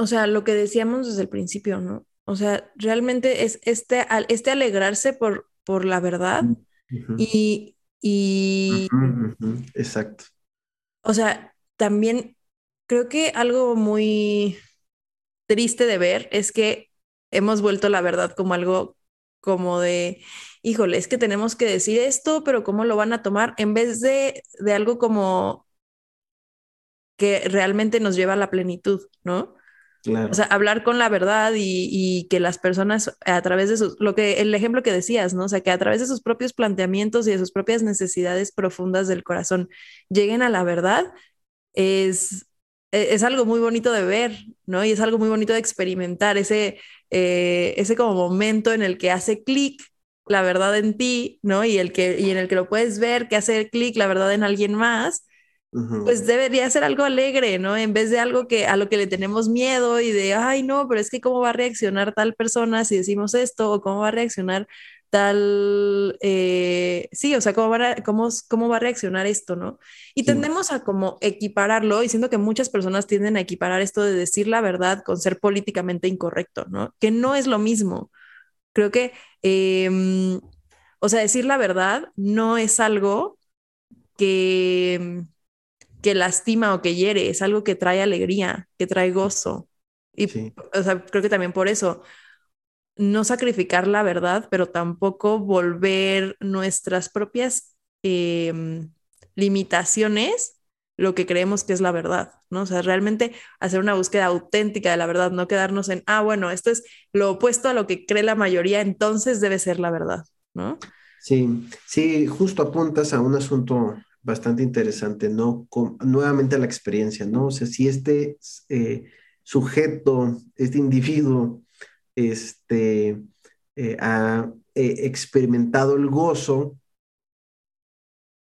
o sea, lo que decíamos desde el principio, ¿no? O sea, realmente es este, este alegrarse por, por la verdad y... y Exacto. O sea, también creo que algo muy triste de ver es que hemos vuelto la verdad como algo como de, híjole, es que tenemos que decir esto, pero ¿cómo lo van a tomar? En vez de, de algo como que realmente nos lleva a la plenitud, ¿no? O sea, hablar con la verdad y, que las personas a través de sus, lo que, el ejemplo que decías, ¿no? O sea, que a través de sus propios planteamientos y de sus propias necesidades profundas del corazón lleguen a la verdad, es, e-, es algo muy bonito de ver, ¿no? Y es algo muy bonito de experimentar, ese, eh, ese como momento en el que hace clic la verdad en ti, ¿no? Y, el que, y en el que lo puedes ver, que hace clic la verdad en alguien más, pues debería ser algo alegre, ¿no? En vez de algo que a lo que le tenemos miedo y de, ay, no, pero es que cómo va a reaccionar tal persona si decimos esto, o cómo va a reaccionar tal, eh, sí, o sea, ¿cómo va, a, cómo, cómo va a reaccionar esto, ¿no? Y tendemos a como equipararlo, diciendo que muchas personas tienden a equiparar esto de decir la verdad con ser políticamente incorrecto, ¿no? Que no es lo mismo. Creo que, em, o sea, decir la verdad no es algo que, que lastima o que hiere, es algo que trae alegría, que trae gozo. Y, o sea, creo que también por eso, no sacrificar la verdad, pero tampoco volver nuestras propias em, limitaciones lo que creemos que es la verdad, ¿no? O sea, realmente hacer una búsqueda auténtica de la verdad, no quedarnos en, ah, bueno, esto es lo opuesto a lo que cree la mayoría, entonces debe ser la verdad, ¿no? Sí, sí, justo apuntas a un asunto bastante interesante, ¿no? nuevamente la experiencia, ¿no? O sea, si este eh, sujeto, este individuo, este, eh, ha eh, experimentado el gozo,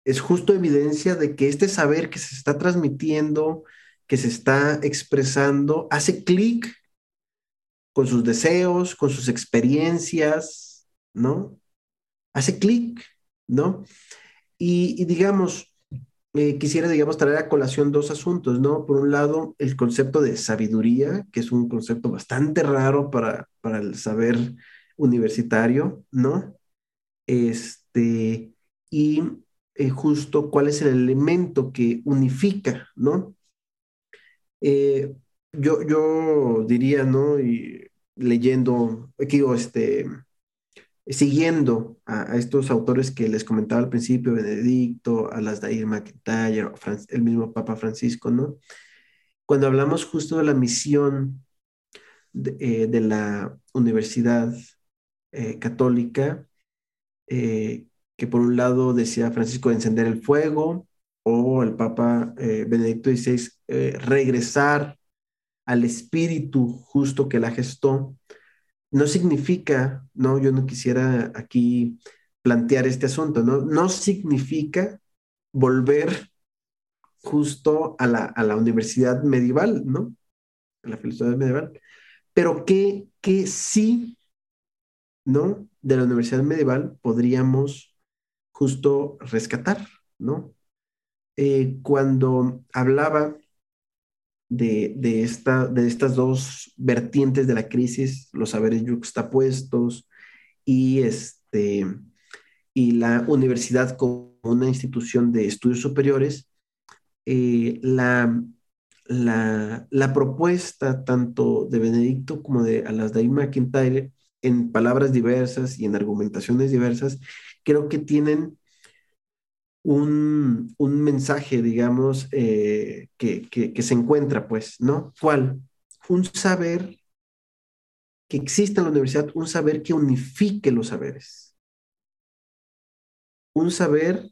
es justo evidencia de que este saber que se está transmitiendo, que se está expresando, hace clic con sus deseos, con sus experiencias, ¿no? Hace clic, ¿no? Y, digamos, eh, quisiera, digamos, traer a colación dos asuntos, ¿no? Por un lado, el concepto de sabiduría, que es un concepto bastante raro para, para el saber universitario, ¿no? Este, y eh, justo cuál es el elemento que unifica, ¿no? Eh, yo, yo diría, ¿no? Y leyendo, aquí, este, siguiendo a, estos autores que les comentaba al principio, Benedicto, a las Dair McIntyre, el mismo Papa Francisco, ¿no? Cuando hablamos justo de la misión de, eh, la Universidad eh, Católica, eh, que por un lado decía Francisco de encender el fuego, o el Papa Benedicto XVI regresar al espíritu justo que la gestó, no significa, no, yo no quisiera aquí plantear este asunto, ¿no? No significa volver justo a la, a la universidad medieval, ¿no? A la filosofía medieval. Pero que, que sí, ¿no? De la universidad medieval podríamos justo rescatar, ¿no? Eh, cuando hablaba de, esta, de estas dos vertientes de la crisis, los saberes yuxtapuestos y, este, y la universidad como una institución de estudios superiores, eh, la, la, la, propuesta tanto de Benedicto como de Alasdair McIntyre en palabras diversas y en argumentaciones diversas, creo que tienen un, mensaje, digamos, eh, que, se encuentra, pues, ¿no? ¿Cuál? Un saber que exista en la universidad, un saber que unifique los saberes. Un saber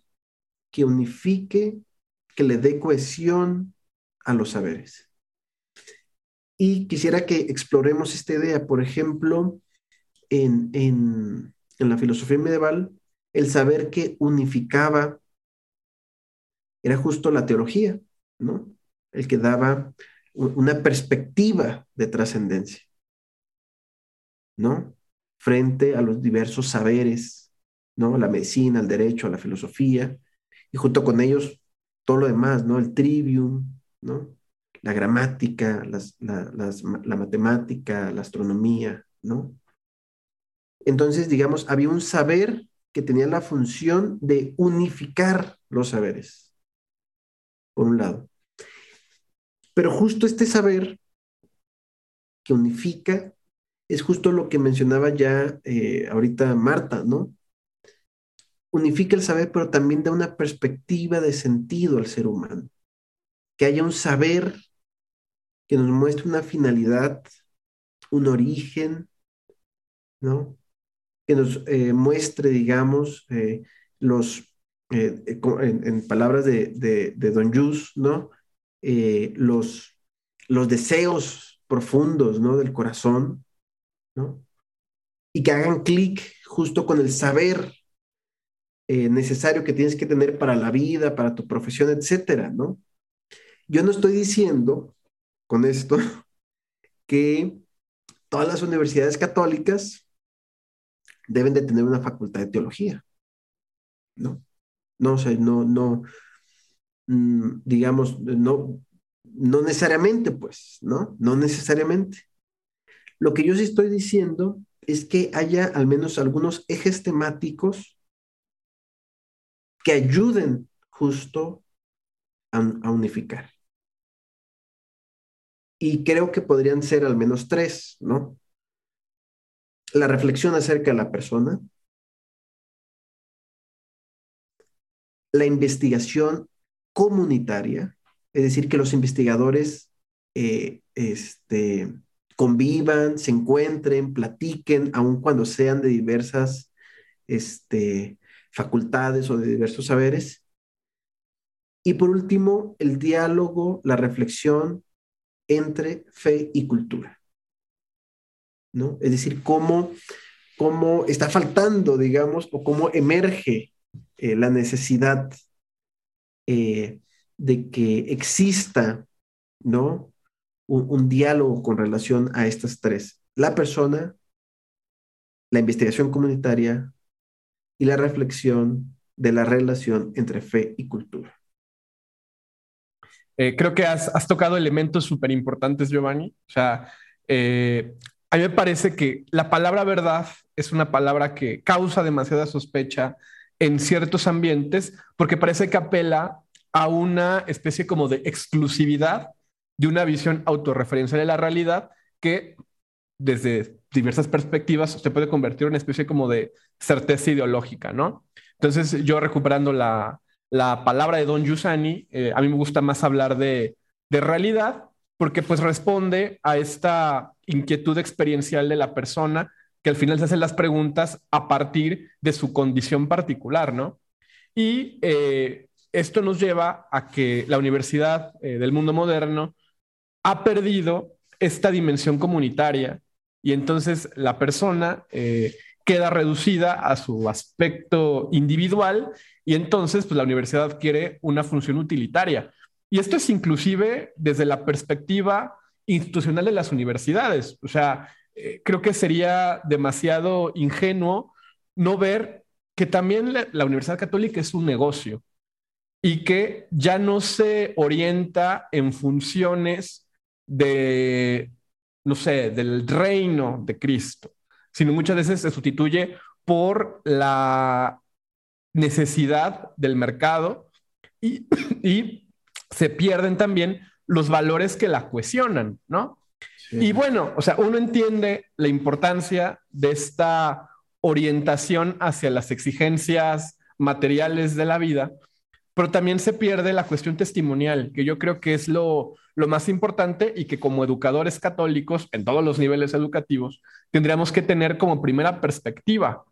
que unifique, que le dé cohesión a los saberes. Y quisiera que exploremos esta idea, por ejemplo, en, en la filosofía medieval, el saber que unificaba era justo la teología, ¿no? El que daba una perspectiva de trascendencia, ¿no? Frente a los diversos saberes, ¿no? La medicina, el derecho, la filosofía, y junto con ellos todo lo demás, ¿no? El trivium, ¿no? La gramática, la matemática, la astronomía, ¿no? Entonces, digamos, había un saber que tenía la función de unificar los saberes por un lado. Pero justo este saber que unifica es justo lo que mencionaba ya eh, ahorita Marta, ¿no? Unifica el saber, pero también da una perspectiva de sentido al ser humano. Que haya un saber que nos muestre una finalidad, un origen, ¿no? Que nos eh, muestre, digamos, eh, los eh, eh, en, palabras de, Don Jus, ¿no? Eh, los, los deseos profundos, ¿no? Del corazón, ¿no? Y que hagan clic justo con el saber necesario que tienes que tener para la vida, para tu profesión, etcétera, ¿no? Yo no estoy diciendo con esto que todas las universidades católicas deben de tener una facultad de teología, ¿no? No, o no, no, mm, digamos, no, no necesariamente, pues, ¿no? No necesariamente. Lo que yo sí estoy diciendo es que haya al menos algunos ejes temáticos que ayuden justo a, a, unificar. Y creo que podrían ser al menos tres, ¿no? La reflexión acerca de la persona, la investigación comunitaria es decir, que los investigadores eh, este, convivan, se encuentren, platiquen, aun cuando sean de diversas este, facultades o de diversos saberes. Y por último, el diálogo, la reflexión entre fe y cultura. ¿No? Es decir, cómo, cómo está faltando, digamos, o cómo emerge eh, la necesidad eh, de que exista, ¿no? un, diálogo con relación a estas tres. La persona, la investigación comunitaria y la reflexión de la relación entre fe y cultura. Eh, creo que has, tocado elementos súper importantes, Giovanni. O sea, a mí me parece que la palabra verdad es una palabra que causa demasiada sospecha en ciertos ambientes porque parece que apela a una especie como de exclusividad de una visión autorreferencial de la realidad que desde diversas perspectivas se puede convertir en una especie como de certeza ideológica, ¿no? Entonces, yo recuperando la, palabra de Don Yusani, eh, a mí me gusta más hablar de, de realidad porque pues responde a esta inquietud experiencial de la persona que al final se hacen las preguntas a partir de su condición particular, ¿no? Y eh, esto nos lleva a que la universidad eh, del mundo moderno ha perdido esta dimensión comunitaria y entonces la persona eh, queda reducida a su aspecto individual y entonces pues, la universidad adquiere una función utilitaria. Y esto es inclusive desde la perspectiva institucional de las universidades. O sea, eh, creo que sería demasiado ingenuo no ver que también la Universidad Católica es un negocio y que ya no se orienta en funciones de, no sé, del reino de Cristo, sino muchas veces se sustituye por la necesidad del mercado y, y se pierden también los valores que la cohesionan, ¿no? Y bueno, o sea, uno entiende la importancia de esta orientación hacia las exigencias materiales de la vida, pero también se pierde la cuestión testimonial, que yo creo que es lo, lo más importante y que como educadores católicos en todos los niveles educativos tendríamos que tener como primera perspectiva.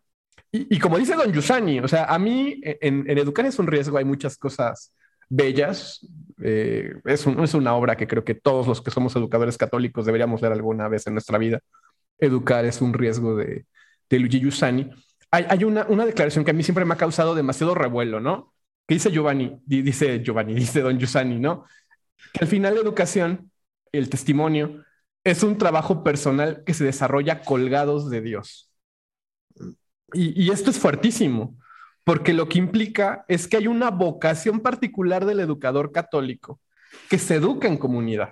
Y, como dice don Yusani, o sea, a mí en, educar es un riesgo, hay muchas cosas bellas. Eh, es, es, una obra que creo que todos los que somos educadores católicos deberíamos leer alguna vez en nuestra vida. Educar es un riesgo de, de Luigi Yusani. Hay, una, una declaración que a mí siempre me ha causado demasiado revuelo, ¿no? Que dice Giovanni, dice Giovanni, dice don Yusani, ¿no? que al final la educación, el testimonio, es un trabajo personal que se desarrolla colgados de Dios. Y, esto es fuertísimo, porque lo que implica es que hay una vocación particular del educador católico que se educa en comunidad.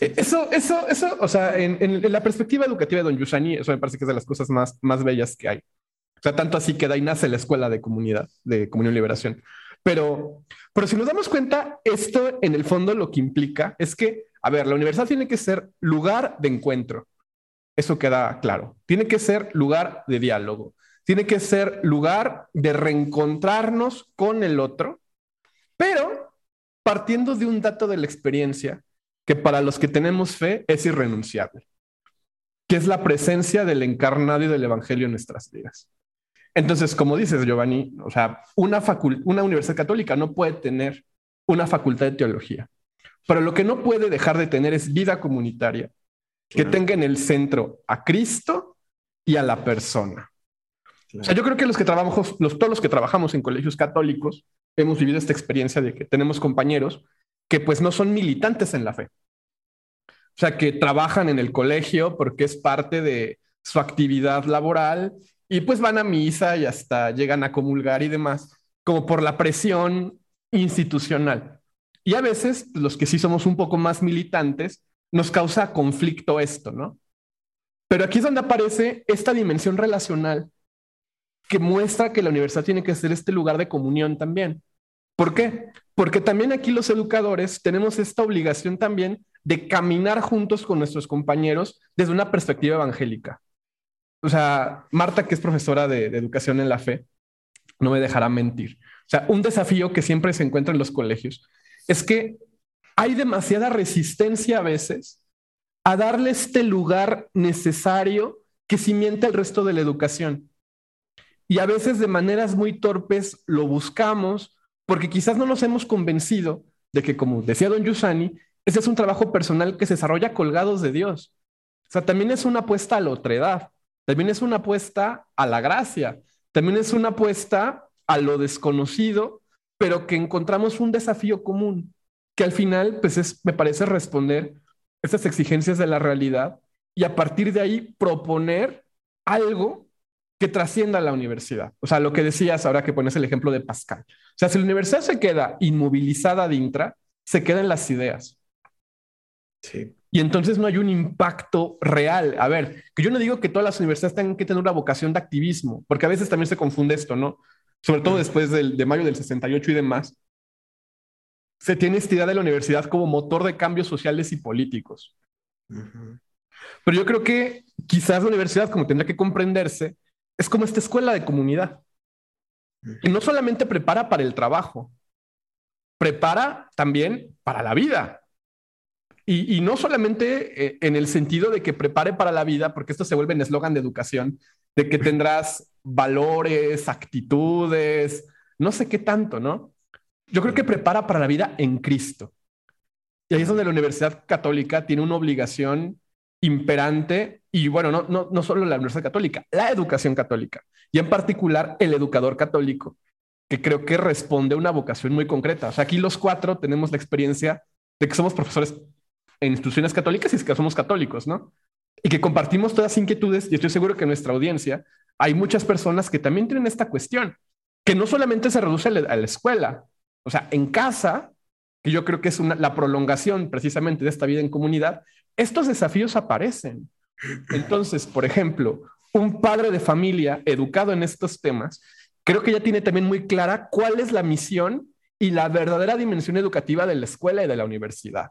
Eso, eso, eso, o sea, en, la perspectiva educativa de Don Yusani, eso me parece que es de las cosas más, más bellas que hay. O sea, tanto así que de ahí nace la escuela de comunidad, de comunión y liberación. Pero, pero si nos damos cuenta, esto en el fondo lo que implica es que, a ver, la universidad tiene que ser lugar de encuentro. Eso queda claro. Tiene que ser lugar de diálogo. Tiene que ser lugar de reencontrarnos con el otro, pero partiendo de un dato de la experiencia que para los que tenemos fe es irrenunciable, que es la presencia del encarnado y del evangelio en nuestras vidas. Entonces, como dices, Giovanni, o sea, una, una universidad católica no puede tener una facultad de teología, pero lo que no puede dejar de tener es vida comunitaria, que tenga en el centro a Cristo y a la persona. O sea, yo creo que los que trabajamos, los, todos los que trabajamos en colegios católicos, hemos vivido esta experiencia de que tenemos compañeros que pues no son militantes en la fe. O sea, que trabajan en el colegio porque es parte de su actividad laboral y pues van a misa y hasta llegan a comulgar y demás, como por la presión institucional. Y a veces los que sí somos un poco más militantes, nos causa conflicto esto, ¿no? Pero aquí es donde aparece esta dimensión relacional que muestra que la universidad tiene que ser este lugar de comunión también. ¿Por qué? Porque también aquí los educadores tenemos esta obligación también de caminar juntos con nuestros compañeros desde una perspectiva evangélica o sea, Marta, que es profesora de, educación en la fe, no me dejará mentir. O sea, un desafío que siempre se encuentra en los colegios es que hay demasiada resistencia a veces a darle este lugar necesario que cimienta el resto de la educación. Y a veces de maneras muy torpes lo buscamos porque quizás no nos hemos convencido de que, como decía don Yusani, ese es un trabajo personal que se desarrolla colgados de Dios. O sea, también es una apuesta a la otredad, también es una apuesta a la gracia, también es una apuesta a lo desconocido, pero que encontramos un desafío común, que al final, pues es, me parece responder estas exigencias de la realidad y a partir de ahí proponer algo que trascienda la universidad. O sea, lo que decías ahora que pones el ejemplo de Pascal. O sea, si la universidad se queda inmovilizada de intra, se quedan las ideas. Sí. Y entonces no hay un impacto real. A ver, que yo no digo que todas las universidades tengan que tener una vocación de activismo, porque a veces también se confunde esto, ¿no? Sobre todo después del, de mayo del 68 y demás. Se tiene esta idea de la universidad como motor de cambios sociales y políticos. Pero yo creo que quizás la universidad, como tendría que comprenderse, es como esta escuela de comunidad. Y no solamente prepara para el trabajo, prepara también para la vida. Y, no solamente eh, en el sentido de que prepare para la vida, porque esto se vuelve en eslogan de educación, de que tendrás valores, actitudes, no sé qué tanto, ¿no? Yo creo que prepara para la vida en Cristo. Y ahí es donde la Universidad Católica tiene una obligación imperante y bueno, no, no, no solo la Universidad Católica, la educación católica y en particular el educador católico, que creo que responde a una vocación muy concreta. O sea, aquí los cuatro tenemos la experiencia de que somos profesores en instituciones católicas y es que somos católicos, ¿no? Y que compartimos todas las inquietudes y estoy seguro que en nuestra audiencia hay muchas personas que también tienen esta cuestión, que no solamente se reduce a la, escuela, o sea, en casa, que yo creo que es una, la prolongación precisamente de esta vida en comunidad, estos desafíos aparecen. Entonces, por ejemplo, un padre de familia educado en estos temas, creo que ya tiene también muy clara cuál es la misión y la verdadera dimensión educativa de la escuela y de la universidad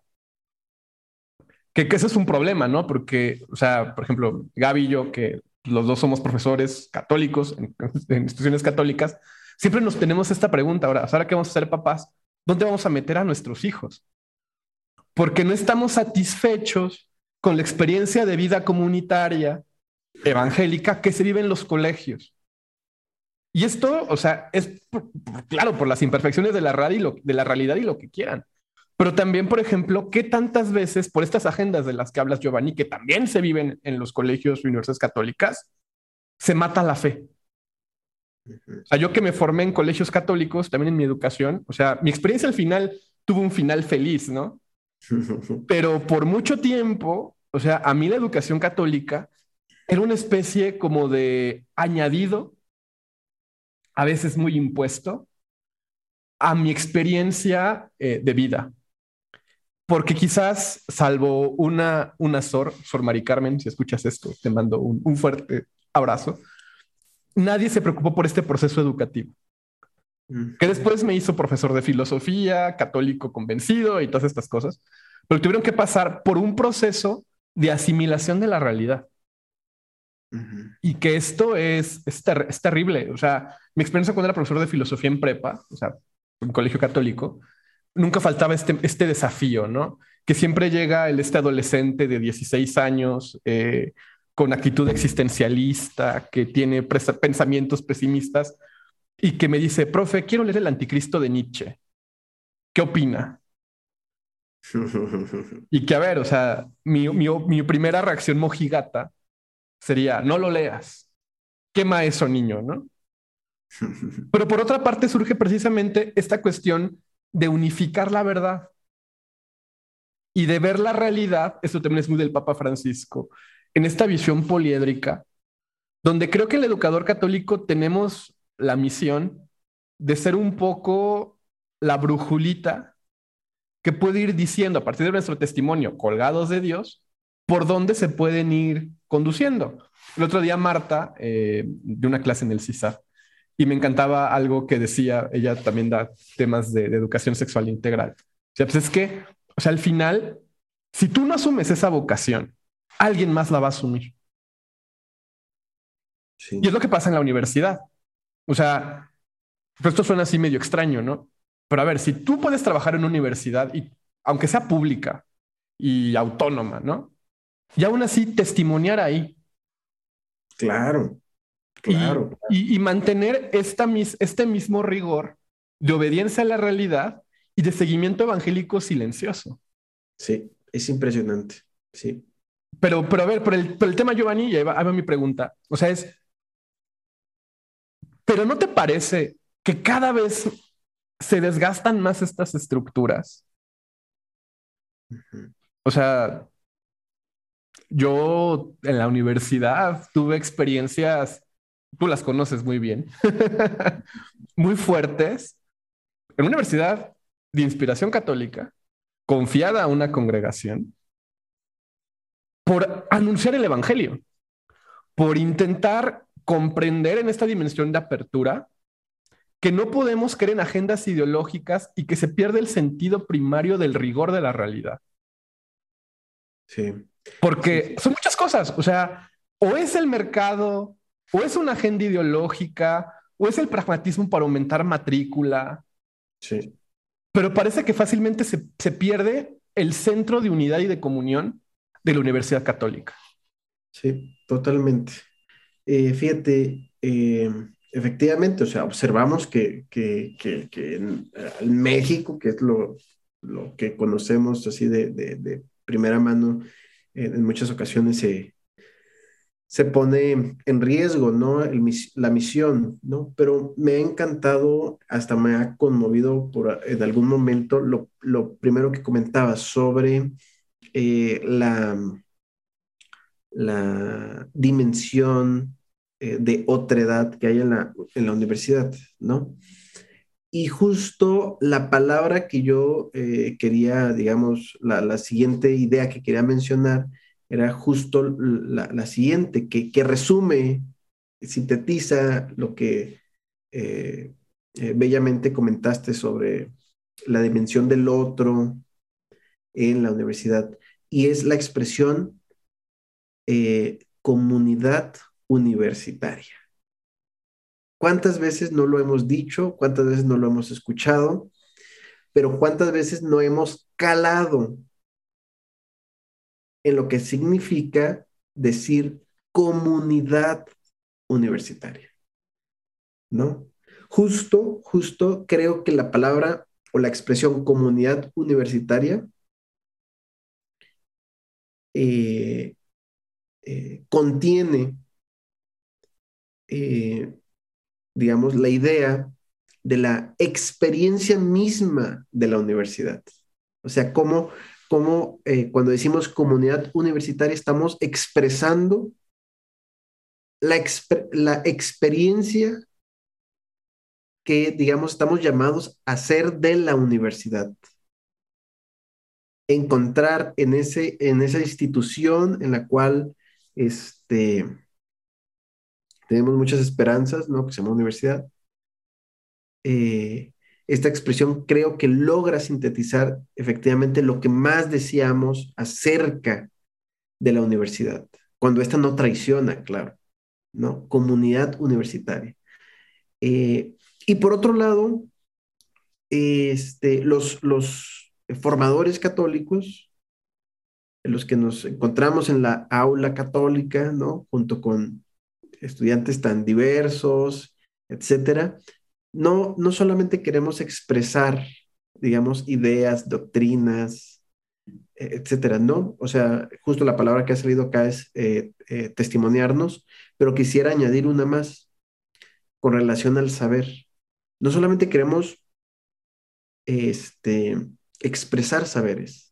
que, que ese es un problema, ¿no? Porque, o sea, por ejemplo, Gaby y yo, que los dos somos profesores católicos en, instituciones católicas, siempre nos tenemos esta pregunta ahora, ahora que vamos a ser papás, ¿dónde vamos a meter a nuestros hijos? Porque no estamos satisfechos con la experiencia de vida comunitaria evangélica que se vive en los colegios. Y esto, o sea, es claro por las imperfecciones de la, de la realidad y lo que quieran. Pero también, por ejemplo, ¿qué tantas veces por estas agendas de las que hablas, Giovanni, que también se viven en los colegios y universidades católicas, se mata la fe? O sea, yo que me formé en colegios católicos, también en mi educación, o sea, mi experiencia al final tuvo un final feliz, ¿no? Pero por mucho tiempo, o sea, a mí la educación católica era una especie como de añadido, a veces muy impuesto, a mi experiencia eh, de vida porque quizás, salvo una, una Sor, Sor Mari Carmen, si escuchas esto, te mando un, fuerte abrazo, nadie se preocupó por este proceso educativo. Que después me hizo profesor de filosofía, católico convencido y todas estas cosas, pero tuvieron que pasar por un proceso de asimilación de la realidad. Y que esto es, es, es, terrible. O sea, mi experiencia cuando era profesor de filosofía en prepa, o sea, en colegio católico, nunca faltaba este, este desafío, ¿no? Que siempre llega el, este adolescente de 16 años eh, con actitud existencialista, que tiene pensamientos pesimistas y que me dice, profe, quiero leer el anticristo de Nietzsche. ¿Qué opina? y que, a ver, o sea, mi, mi, mi primera reacción mojigata sería, no lo leas. Quema eso, niño, ¿no? Pero por otra parte surge precisamente esta cuestión de unificar la verdad y de ver la realidad, esto también es muy del Papa Francisco, en esta visión poliédrica, donde creo que el educador católico tenemos la misión de ser un poco la brujulita que puede ir diciendo a partir de nuestro testimonio, colgados de Dios, por dónde se pueden ir conduciendo. El otro día Marta, eh, de una clase en el CISAR, y me encantaba algo que decía, ella también da temas de, educación sexual integral. O sea, pues es que, o sea, al final, si tú no asumes esa vocación, alguien más la va a asumir. Y es lo que pasa en la universidad. O sea, pues esto suena así medio extraño, ¿no? Pero a ver, si tú puedes trabajar en una universidad y aunque sea pública y autónoma, ¿no? Y aún así testimoniar ahí. Claro, claro. Y, mantener esta este mismo rigor de obediencia a la realidad y de seguimiento evangélico silencioso. Sí, es impresionante, sí. Pero, pero a ver, por el, por el tema Giovanni, ya va, mi pregunta. O sea, es, pero ¿no te parece que cada vez se desgastan más estas estructuras? O sea, yo en la universidad tuve experiencias, tú las conoces muy bien, muy fuertes, en una universidad de inspiración católica, confiada a una congregación, por anunciar el Evangelio, por intentar comprender en esta dimensión de apertura que no podemos creer en agendas ideológicas y que se pierde el sentido primario del rigor de la realidad. Sí. Porque son muchas cosas, o sea, o es el mercado, o es una agenda ideológica, o es el pragmatismo para aumentar matrícula. Sí. Pero parece que fácilmente se, se pierde el centro de unidad y de comunión de la Universidad Católica. Sí, totalmente. Eh, fíjate, eh, efectivamente, o sea, observamos que, que, que, en, México, que es lo, lo que conocemos así de, de, primera mano, en muchas ocasiones se, se pone en riesgo, ¿no? la misión, ¿no? Pero me ha encantado, hasta me ha conmovido por, en algún momento lo, lo primero que comentaba sobre eh, la, la dimensión eh, de otredad que hay en la, en la universidad, ¿no? Y justo la palabra que yo eh, quería, digamos, la, la, siguiente idea que quería mencionar era justo la, la siguiente, que, que, resume, sintetiza lo que eh, bellamente comentaste sobre la dimensión del otro en la universidad, y es la expresión comunidad universitaria. ¿Cuántas veces no lo hemos dicho? ¿Cuántas veces no lo hemos escuchado? Pero ¿cuántas veces no hemos calado en lo que significa decir comunidad universitaria? ¿No? Justo, justo creo que la palabra o la expresión comunidad universitaria eh, eh, contiene, eh, digamos, la idea de la experiencia misma de la universidad. O sea, cómo, cómo eh, cuando decimos comunidad universitaria estamos expresando la, la experiencia que, digamos, estamos llamados a hacer de la universidad encontrar en, ese, en esa institución en la cual este, tenemos muchas esperanzas, ¿no? Que se llama universidad. Eh, esta expresión creo que logra sintetizar efectivamente lo que más decíamos acerca de la universidad, cuando esta no traiciona, claro, ¿no? Comunidad universitaria. Eh, y por otro lado, este, los, formadores católicos los que nos encontramos en la aula católica, ¿no? Junto con estudiantes tan diversos, etcétera. No, no solamente queremos expresar, digamos, ideas, doctrinas, e, etcétera, ¿no? O sea, justo la palabra que ha salido acá es eh, eh, testimoniarnos, pero quisiera añadir una más con relación al saber. No solamente queremos este, expresar saberes,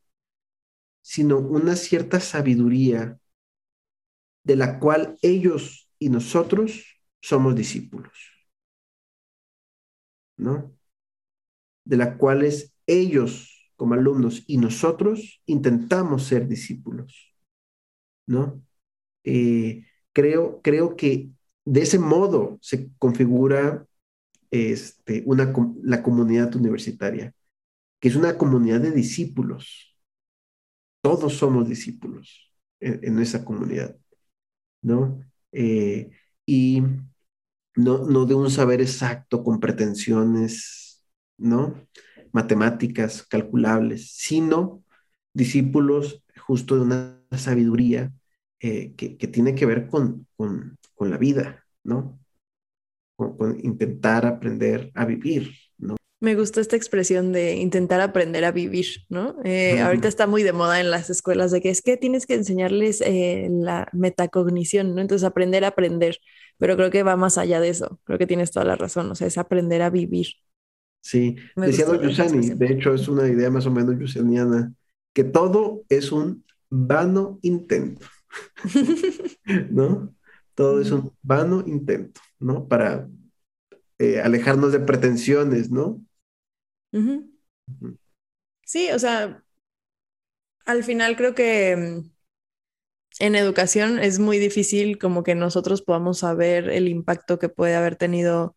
sino una cierta sabiduría de la cual ellos y nosotros somos discípulos, ¿no? De la cuales ellos como alumnos y nosotros intentamos ser discípulos, ¿no? Eh, creo, creo que de ese modo se configura este, una, la comunidad universitaria, que es una comunidad de discípulos, todos somos discípulos en, esa comunidad, ¿no? Eh, y no, de un saber exacto con pretensiones, ¿no? matemáticas calculables, sino discípulos justo de una sabiduría eh, que, tiene que ver con, la vida, ¿no? Con, intentar aprender a vivir. Me gustó esta expresión de intentar aprender a vivir, ¿no? Eh, ahorita está muy de moda en las escuelas de que es que tienes que enseñarles eh, la metacognición, ¿no? Entonces aprender a aprender, pero creo que va más allá de eso, creo que tienes toda la razón, o sea, es aprender a vivir. Sí, decía Don Yusani, de hecho es una idea más o menos yusaniana, que todo es un vano intento. ¿no? Todo es un vano intento, ¿no? Para eh, alejarnos de pretensiones, ¿no? Sí, o sea, al final creo que mm, en educación es muy difícil como que nosotros podamos saber el impacto que puede haber tenido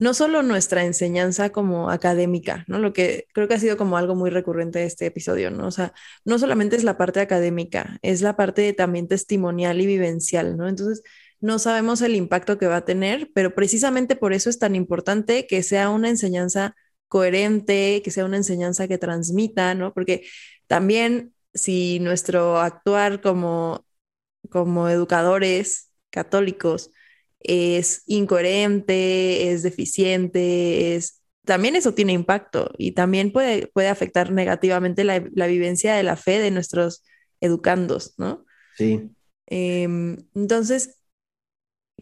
no solo nuestra enseñanza como académica, ¿no? Lo que creo que ha sido como algo muy recurrente de este episodio, ¿no? O sea, no solamente es la parte académica, es la parte también testimonial y vivencial, ¿no? Entonces, no sabemos el impacto que va a tener, pero precisamente por eso es tan importante que sea una enseñanza coherente, que sea una enseñanza que transmita, ¿no? Porque también si nuestro actuar como, como educadores católicos, es incoherente, es deficiente, es... También eso tiene impacto y también puede, puede afectar negativamente la, vivencia de la fe de nuestros educandos, ¿no? Sí. Em, entonces,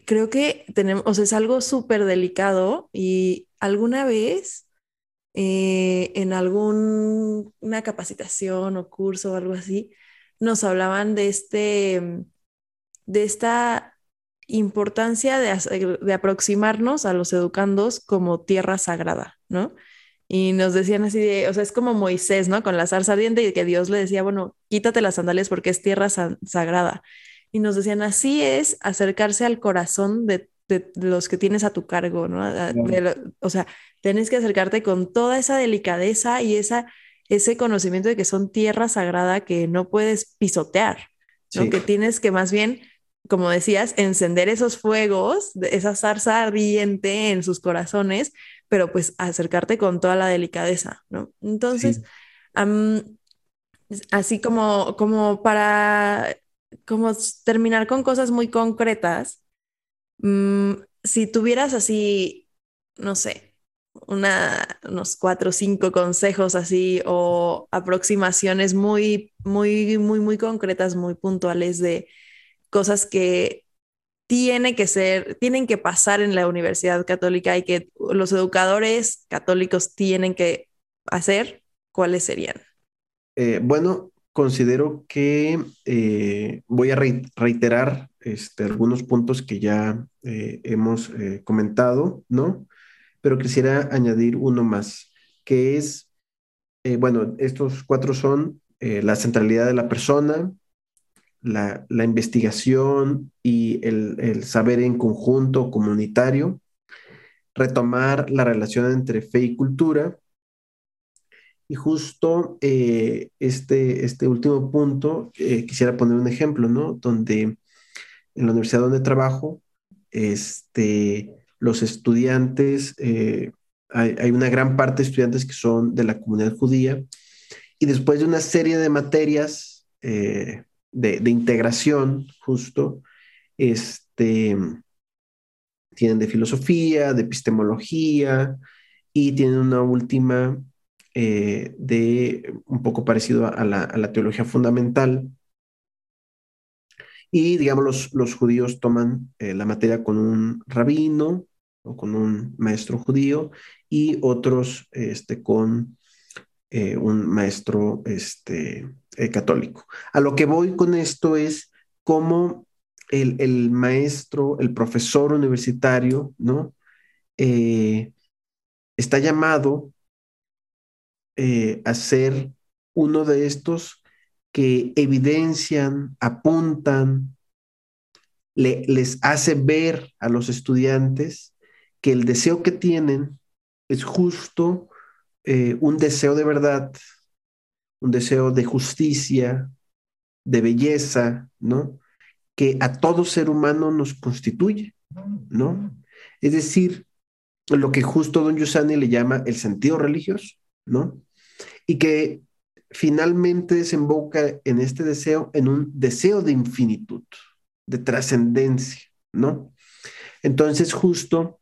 creo que tenemos, o sea, es algo súper delicado y alguna vez eh, en alguna capacitación o curso o algo así, nos hablaban de este, de esta importancia de, aproximarnos a los educandos como tierra sagrada, ¿no? Y nos decían así de, o sea, es como Moisés, ¿no? Con la zarza ardiente y que Dios le decía, bueno, quítate las sandalias porque es tierra sagrada. Y nos decían, así es acercarse al corazón de, los que tienes a tu cargo, ¿no? o sea, tienes que acercarte con toda esa delicadeza y esa, ese conocimiento de que son tierra sagrada que no puedes pisotear, ¿no? Que tienes que más bien como decías, encender esos fuegos, esa zarza ardiente en sus corazones, pero pues acercarte con toda la delicadeza, ¿no? Entonces, así como, como para como terminar con cosas muy concretas, mm, si tuvieras así, no sé, unos cuatro o cinco consejos así o aproximaciones muy, muy, muy, muy concretas, muy puntuales de cosas que tiene que ser, tienen que pasar en la Universidad Católica y que los educadores católicos tienen que hacer, ¿cuáles serían? Eh, bueno, considero que eh, voy a reiterar este, algunos puntos que ya eh, hemos comentado, ¿no? Pero quisiera añadir uno más, que es, bueno, estos cuatro son la centralidad de la persona, la, investigación y el, saber en conjunto comunitario, retomar la relación entre fe y cultura. Y justo eh, este, este último punto, eh, quisiera poner un ejemplo, ¿no? Donde en la universidad donde trabajo, este, los estudiantes, eh, hay, una gran parte de estudiantes que son de la comunidad judía, y después de una serie de materias de, integración, justo, este, tienen de filosofía, de epistemología y tienen una última eh, de un poco parecido a la, teología fundamental. Y digamos, los, judíos toman eh, la materia con un rabino o con un maestro judío y otros este, con eh, un maestro este, eh, católico. A lo que voy con esto es cómo el, maestro, el profesor universitario, ¿no? Está llamado a ser uno de estos que evidencian, apuntan, les hace ver a los estudiantes que el deseo que tienen es justo un deseo de verdad, un deseo de justicia, de belleza, ¿no? Que a todo ser humano nos constituye, ¿no? Es decir, lo que justo Don Yusani le llama el sentido religioso, ¿no? Y que finalmente desemboca en este deseo, en un deseo de infinitud, de trascendencia, ¿no? Entonces, justo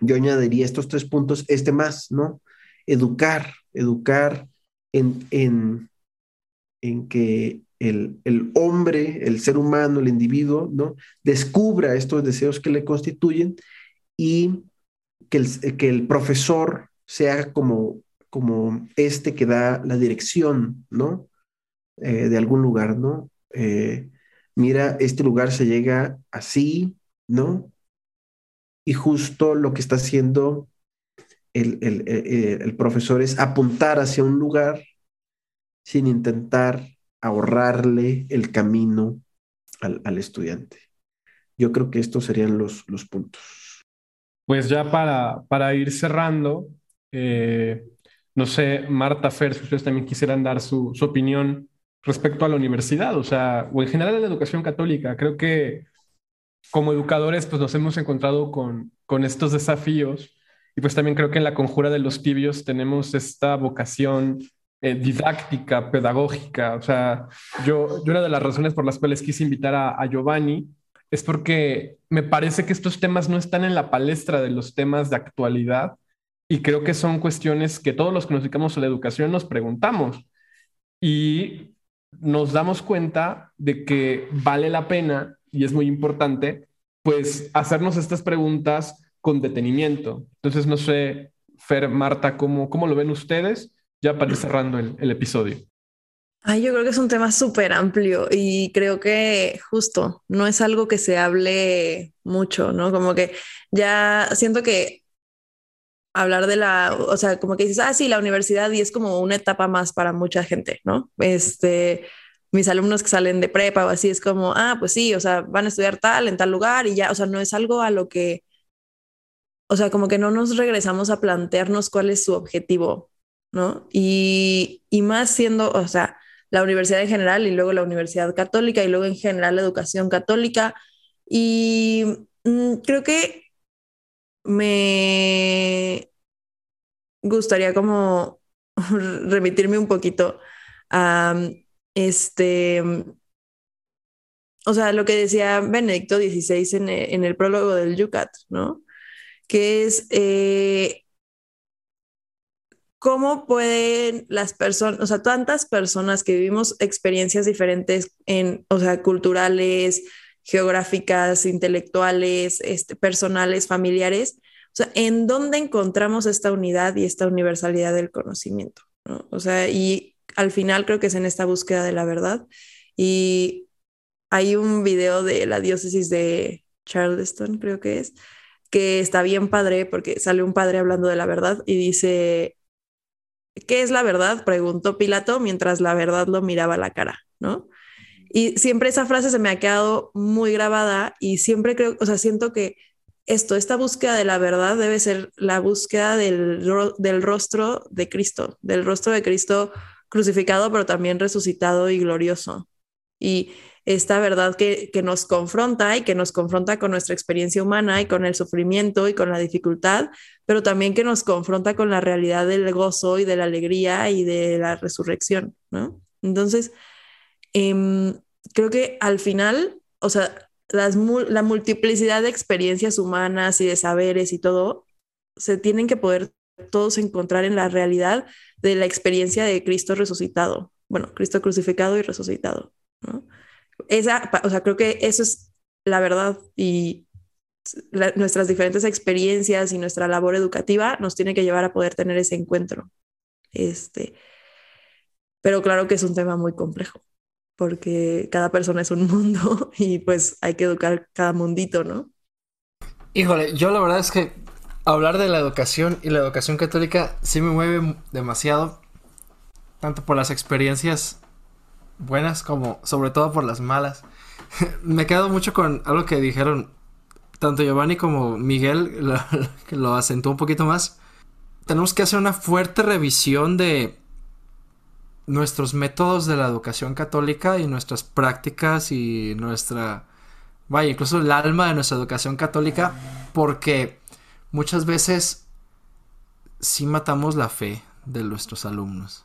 yo añadiría estos tres puntos, este más, ¿no? Educar, educar en, en, en que el, el, hombre, el ser humano, el individuo, ¿no? Descubra estos deseos que le constituyen y que el, que el profesor sea como, como este que da la dirección, ¿no? Eh, de algún lugar, ¿no? Eh, mira, este lugar se llega así, ¿no? Y justo lo que está haciendo el, el, eh, el profesor es apuntar hacia un lugar sin intentar ahorrarle el camino al, al, estudiante. Yo creo que estos serían los, los puntos. Pues ya para, para ir cerrando, no sé, Marta Fer, si ustedes también quisieran dar su, opinión respecto a la universidad, o sea, o en general a la educación católica. Creo que como educadores pues nos hemos encontrado con, con estos desafíos y pues también creo que en la conjura de los tibios tenemos esta vocación eh, didáctica, pedagógica. O sea, yo, yo una de las razones por las cuales quise invitar a, Giovanni es porque me parece que estos temas no están en la palestra de los temas de actualidad y creo que son cuestiones que todos los que nos dedicamos a la educación nos preguntamos y nos damos cuenta de que vale la pena y es muy importante pues hacernos estas preguntas con detenimiento. Entonces, no sé, Fer, Marta, ¿cómo, cómo lo ven ustedes? ya para ir cerrando el, el episodio. Ay, yo creo que es un tema súper amplio y creo que justo no es algo que se hable mucho, ¿no? Como que ya siento que hablar de la, o sea, como que dices, ah, sí, la universidad y es como una etapa más para mucha gente, ¿no? Este, mis alumnos que salen de prepa o así es como, ah, pues sí, o sea, van a estudiar tal en tal lugar y ya, o sea, no es algo a lo que, o sea, como que no nos regresamos a plantearnos cuál es su objetivo ¿no? Y, y más siendo, o sea, la universidad en general y luego la universidad católica y luego en general la educación católica. Y mmm, creo que me gustaría como remitirme un poquito a este, o sea, lo que decía Benedicto XVI en, en el prólogo del Yucat, ¿no? Que es eh, ¿Cómo pueden las personas, o sea, tantas personas que vivimos experiencias diferentes en, o sea, culturales, geográficas, intelectuales, este, personales, familiares, o sea, ¿en dónde encontramos esta unidad y esta universalidad del conocimiento? ¿no? O sea, y al final creo que es en esta búsqueda de la verdad. Y hay un video de la diócesis de Charleston, creo que es, que está bien padre porque sale un padre hablando de la verdad y dice, ¿qué es la verdad? Preguntó Pilato mientras la verdad lo miraba a la cara, ¿no? Y siempre esa frase se me ha quedado muy grabada y siempre creo, o sea, siento que esto, esta búsqueda de la verdad debe ser la búsqueda del, rostro de Cristo, del rostro de Cristo crucificado, pero también resucitado y glorioso. Y esta verdad que, que, nos confronta y que nos confronta con nuestra experiencia humana y con el sufrimiento y con la dificultad, pero también que nos confronta con la realidad del gozo y de la alegría y de la resurrección, ¿no? Entonces, eh, creo que al final, o sea, las, la multiplicidad de experiencias humanas y de saberes y todo, se tienen que poder todos encontrar en la realidad de la experiencia de Cristo resucitado, bueno, Cristo crucificado y resucitado, ¿no? esa, o sea, creo que eso es la verdad y la, nuestras diferentes experiencias y nuestra labor educativa nos tiene que llevar a poder tener ese encuentro. Este, pero claro que es un tema muy complejo, porque cada persona es un mundo y pues hay que educar cada mundito, ¿no? Híjole, yo la verdad es que hablar de la educación y la educación católica sí me mueve demasiado, tanto por las experiencias buenas como sobre todo por las malas. Me quedo mucho con algo que dijeron tanto Giovanni como Miguel, que lo acentuó un poquito más. Tenemos que hacer una fuerte revisión de nuestros métodos de la educación católica y nuestras prácticas y nuestra, vaya, incluso el alma de nuestra educación católica, porque muchas veces sí matamos la fe de nuestros alumnos.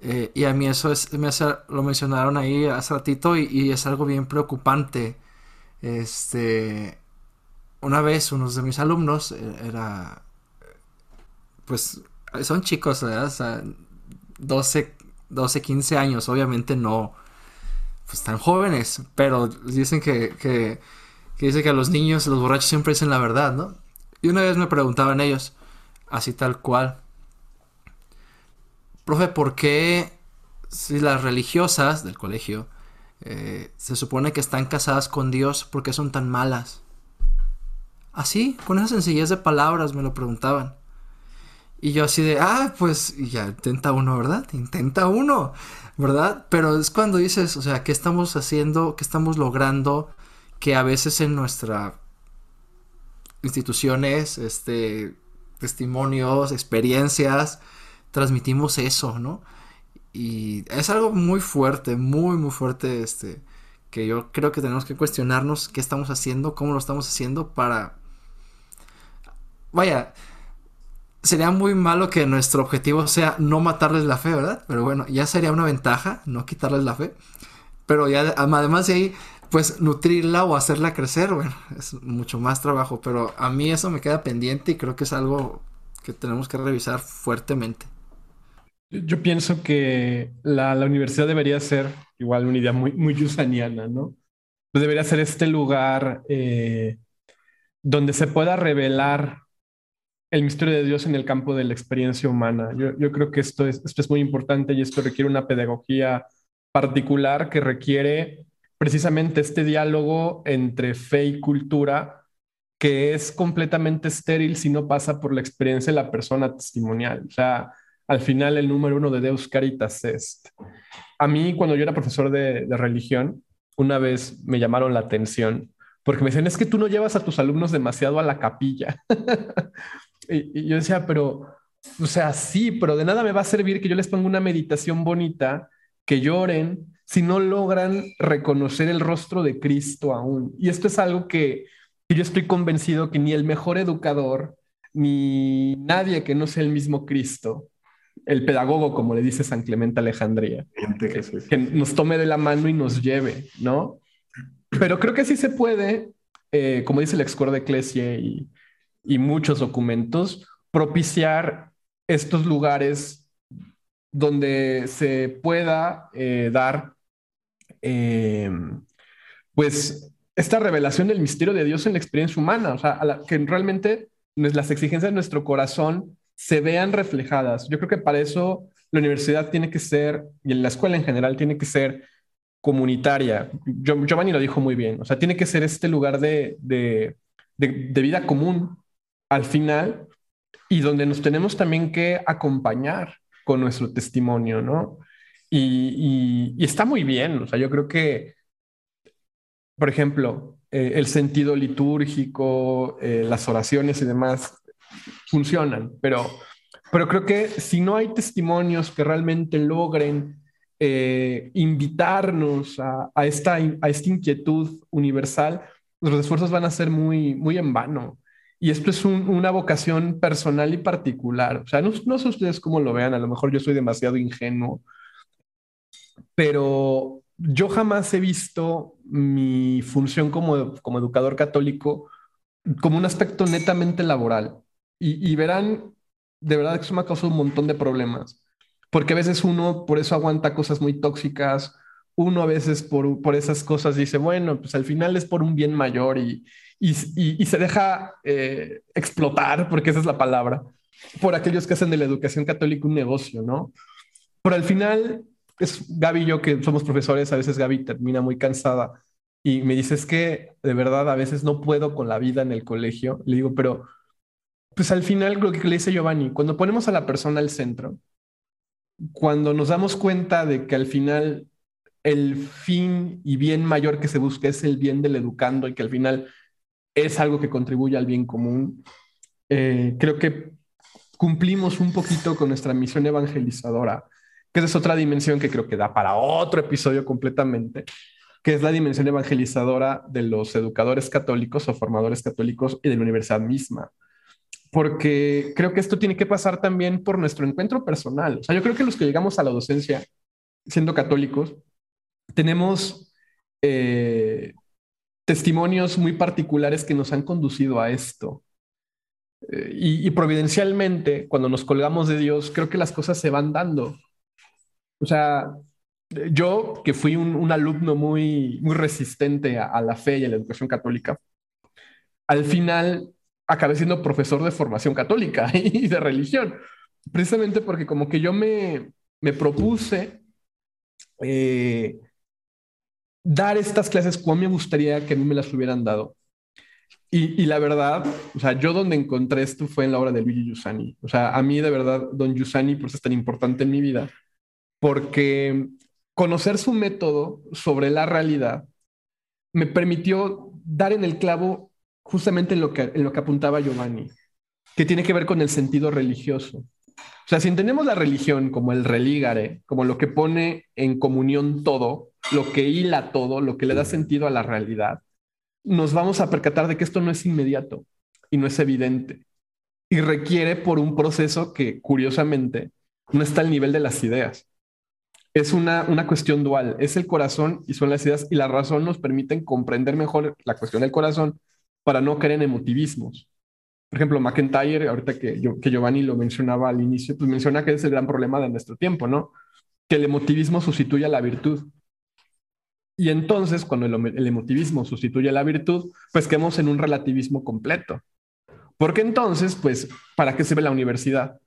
Eh, y a mí eso es, me lo mencionaron ahí hace ratito y, es algo bien preocupante. Este, una vez unos de mis alumnos eh, era, pues, son chicos, ¿verdad? O sea, 12, 12, 15 años, obviamente no, pues tan jóvenes, pero dicen que, que, que dice que a los niños, los borrachos siempre dicen la verdad, ¿no? Y una vez me preguntaban ellos, así tal cual, profe, ¿por qué si las religiosas del colegio eh, se supone que están casadas con Dios, ¿por qué son tan malas? Así, con esa sencillez de palabras me lo preguntaban. Y yo así de, ah, pues ya intenta uno, ¿verdad? Intenta uno, ¿verdad? Pero es cuando dices, o sea, ¿qué estamos haciendo? ¿Qué estamos logrando? Que a veces en nuestras instituciones, este, testimonios, experiencias, transmitimos eso, ¿no? Y es algo muy fuerte, muy, muy fuerte, este, que yo creo que tenemos que cuestionarnos qué estamos haciendo, cómo lo estamos haciendo para... Vaya, sería muy malo que nuestro objetivo sea no matarles la fe, ¿verdad? Pero bueno, ya sería una ventaja no quitarles la fe. Pero ya además de ahí, pues nutrirla o hacerla crecer, bueno, es mucho más trabajo. Pero a mí eso me queda pendiente y creo que es algo que tenemos que revisar fuertemente. Yo pienso que la, universidad debería ser igual una idea muy, muy yusaniana, ¿no? Pues debería ser este lugar eh, donde se pueda revelar el misterio de Dios en el campo de la experiencia humana. Yo, creo que esto es, esto es muy importante y esto requiere una pedagogía particular que requiere precisamente este diálogo entre fe y cultura que es completamente estéril si no pasa por la experiencia de la persona testimonial. O sea, al final el número uno de Deus Caritas Est. A mí, cuando yo era profesor de, religión, una vez me llamaron la atención porque me decían, es que tú no llevas a tus alumnos demasiado a la capilla. y, yo decía, pero, o sea, sí, pero de nada me va a servir que yo les ponga una meditación bonita, que lloren, si no logran reconocer el rostro de Cristo aún. Y esto es algo que, que yo estoy convencido que ni el mejor educador, ni nadie que no sea el mismo Cristo el pedagogo, como le dice San Clemente Alejandría, que, nos tome de la mano y nos lleve, ¿no? Pero creo que sí se puede, eh, como dice el excor de Eclesia y, muchos documentos, propiciar estos lugares donde se pueda eh, dar, em, pues, esta revelación del misterio de Dios en la experiencia humana, o sea, que realmente las exigencias de nuestro corazón se vean reflejadas. Yo creo que para eso la universidad tiene que ser, y la escuela en general tiene que ser comunitaria. Giovanni lo dijo muy bien, o sea, tiene que ser este lugar de, vida común al final y donde nos tenemos también que acompañar con nuestro testimonio, ¿no? Y, está muy bien, o sea, yo creo que, por ejemplo, eh, el sentido litúrgico, eh, las oraciones y demás, funcionan, pero, pero creo que si no hay testimonios que realmente logren eh, invitarnos a, esta, a esta inquietud universal, los esfuerzos van a ser muy, muy en vano. Y esto es una vocación personal y particular. O sea, no, sé ustedes cómo lo vean, a lo mejor yo soy demasiado ingenuo, pero yo jamás he visto mi función como, como educador católico como un aspecto netamente laboral y, verán, de verdad que eso me ha causado un montón de problemas, porque a veces uno por eso aguanta cosas muy tóxicas, uno a veces por, por esas cosas dice, bueno, pues al final es por un bien mayor y, y, se deja eh, explotar, porque esa es la palabra, por aquellos que hacen de la educación católica un negocio, ¿no? Pero al final, es Gaby y yo que somos profesores, a veces Gaby termina muy cansada y me dice, es que de verdad a veces no puedo con la vida en el colegio. Le digo, pero pues al final lo que le dice Giovanni, cuando ponemos a la persona al centro, cuando nos damos cuenta de que al final el fin y bien mayor que se busca es el bien del educando y que al final es algo que contribuye al bien común, eh, creo que cumplimos un poquito con nuestra misión evangelizadora, que es otra dimensión que creo que da para otro episodio completamente, que es la dimensión evangelizadora de los educadores católicos o formadores católicos y de la universidad misma porque creo que esto tiene que pasar también por nuestro encuentro personal. O sea, yo creo que los que llegamos a la docencia, siendo católicos, tenemos eh, testimonios muy particulares que nos han conducido a esto. Eh, y, providencialmente, cuando nos colgamos de Dios, creo que las cosas se van dando. O sea, yo que fui un, alumno muy, muy resistente a, la fe y a la educación católica, al final acabé siendo profesor de formación católica y de religión, precisamente porque como que yo me, me propuse eh, dar estas clases como me gustaría que a mí me las hubieran dado. Y, la verdad, o sea, yo donde encontré esto fue en la obra de Luigi Giussani. O sea, a mí de verdad, don Giussani, por eso es tan importante en mi vida, porque conocer su método sobre la realidad me permitió dar en el clavo justamente en lo que, en lo que apuntaba Giovanni, que tiene que ver con el sentido religioso. O sea, si entendemos la religión como el religare, como lo que pone en comunión todo, lo que hila todo, lo que le da sentido a la realidad, nos vamos a percatar de que esto no es inmediato y no es evidente y requiere por un proceso que curiosamente no está al nivel de las ideas. Es una, una cuestión dual, es el corazón y son las ideas y la razón nos permiten comprender mejor la cuestión del corazón para no caer en emotivismos. Por ejemplo, McIntyre, ahorita que, que Giovanni lo mencionaba al inicio, pues menciona que es el gran problema de nuestro tiempo, ¿no? Que el emotivismo sustituye a la virtud. Y entonces, cuando el, emotivismo sustituye a la virtud, pues quedamos en un relativismo completo. Porque entonces, pues, ¿para qué sirve la universidad?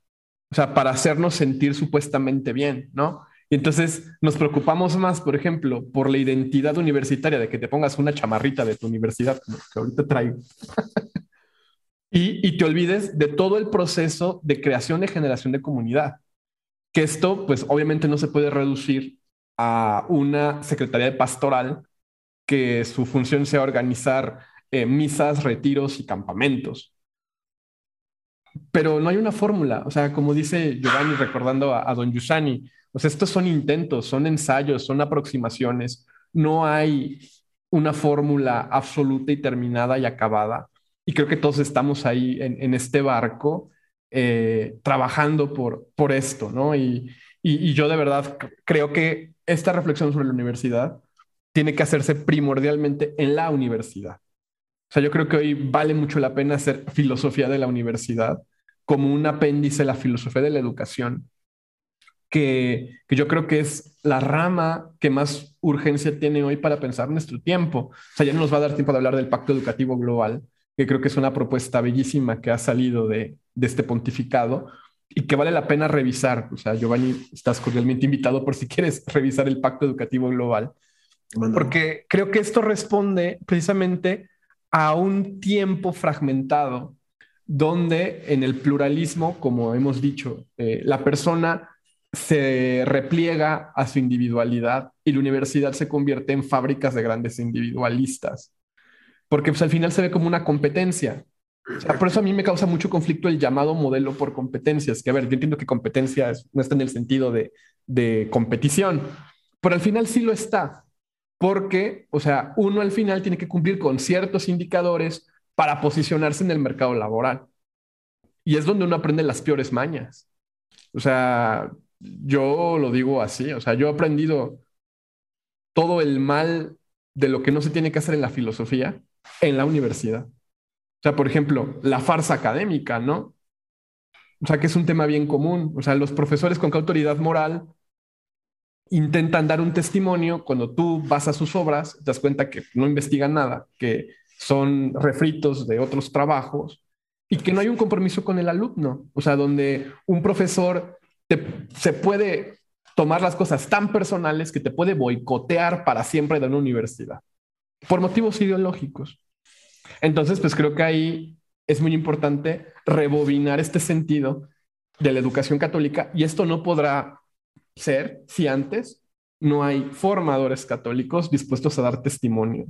O sea, para hacernos sentir supuestamente bien, ¿no? Y entonces nos preocupamos más, por ejemplo, por la identidad universitaria, de que te pongas una chamarrita de tu universidad, que ahorita traigo. y, y te olvides de todo el proceso de creación de generación de comunidad. Que esto, pues, obviamente no se puede reducir a una secretaría pastoral que su función sea organizar eh, misas, retiros y campamentos. Pero no hay una fórmula, o sea, como dice Giovanni recordando a, don Yusani, sea, estos son intentos, son ensayos, son aproximaciones, no hay una fórmula absoluta y terminada y acabada. Y creo que todos estamos ahí en, este barco eh, trabajando por, por esto, ¿no? y, y, yo de verdad creo que esta reflexión sobre la universidad tiene que hacerse primordialmente en la universidad. O sea, yo creo que hoy vale mucho la pena hacer filosofía de la universidad como un apéndice de la filosofía de la educación, que, que, yo creo que es la rama que más urgencia tiene hoy para pensar nuestro tiempo. O sea, ya no nos va a dar tiempo de hablar del Pacto Educativo Global, que creo que es una propuesta bellísima que ha salido de, de este pontificado, y que vale la pena revisar. O sea, Giovanni, estás cordialmente invitado por si quieres revisar el Pacto Educativo Global, porque creo que esto responde precisamente a un tiempo fragmentado donde en el pluralismo, como hemos dicho, eh, la persona se repliega a su individualidad y la universidad se convierte en fábricas de grandes individualistas, porque pues, al final se ve como una competencia por eso a mí me causa mucho conflicto el llamado modelo por competencias, que a ver, yo entiendo que competencia no está en el sentido de, de competición, pero al final sí lo está, porque, o sea, uno al final tiene que cumplir con ciertos indicadores para posicionarse en el mercado laboral. Y es donde uno aprende las peores mañas. O sea, yo lo digo así, o sea, yo he aprendido todo el mal de lo que no se tiene que hacer en la filosofía en la universidad. O sea, por ejemplo, la farsa académica, ¿no? O sea, que es un tema bien común. O sea, los profesores con qué autoridad moral intentan dar un testimonio cuando tú vas a sus obras, te das cuenta que no investigan nada, que son refritos de otros trabajos y que no hay un compromiso con el alumno. O sea, donde un profesor se puede tomar las cosas tan personales que te puede boicotear para siempre de una universidad por motivos ideológicos. Entonces, pues creo que ahí es muy importante rebobinar este sentido de la educación católica y esto no podrá ser si antes no hay formadores católicos dispuestos a dar testimonio,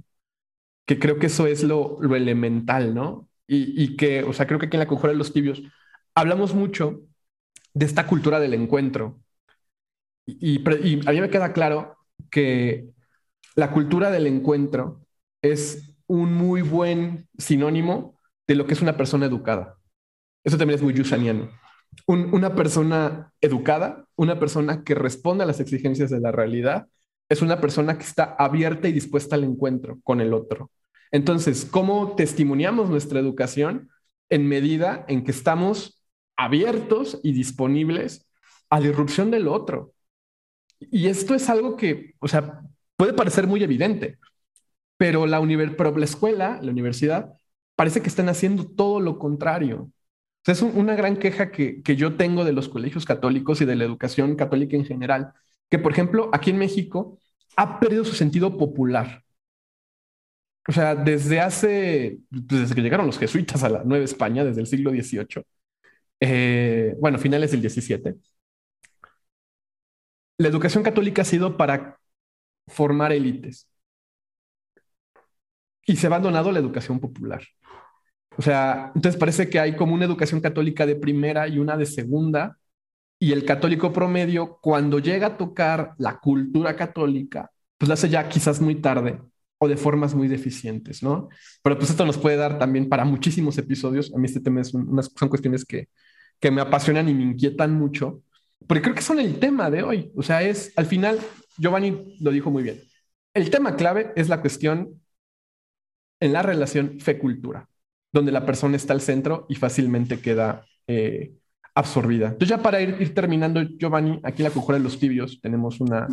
que creo que eso es lo, elemental, ¿no? Y, que, o sea, creo que aquí en la conjura de los tibios hablamos mucho de esta cultura del encuentro. y a mí me queda claro que la cultura del encuentro es un muy buen sinónimo de lo que es una persona educada. Eso también es muy yusaniano. una persona educada, una persona que responde a las exigencias de la realidad, es una persona que está abierta y dispuesta al encuentro con el otro. Entonces, ¿cómo testimoniamos nuestra educación? En medida en que estamos abiertos y disponibles a la irrupción del otro. Y esto es algo que, o sea, puede parecer muy evidente, pero la, pero la escuela, la universidad, parece que están haciendo todo lo contrario. es una gran queja que, que yo tengo de los colegios católicos y de la educación católica en general, que por ejemplo aquí en México ha perdido su sentido popular. O sea, desde hace, desde que llegaron los jesuitas a la Nueva España, desde el siglo XVIII, eh, bueno, finales del XVII, la educación católica ha sido para formar élites. Y se ha abandonado la educación popular. O sea, entonces parece que hay como una educación católica de primera y una de segunda, y el católico promedio, cuando llega a tocar la cultura católica, pues la hace ya quizás muy tarde o de formas muy deficientes, ¿no? Pero pues esto nos puede dar también para muchísimos episodios. A mí este tema es unas, son cuestiones que, que me apasionan y me inquietan mucho, porque creo que son el tema de hoy. O sea, es, al final, Giovanni lo dijo muy bien. El tema clave es la cuestión en la relación fe-cultura, donde la persona está al centro y fácilmente queda eh, absorbida. Entonces ya para ir, terminando, Giovanni, aquí en la Conjura de los Tibios tenemos una,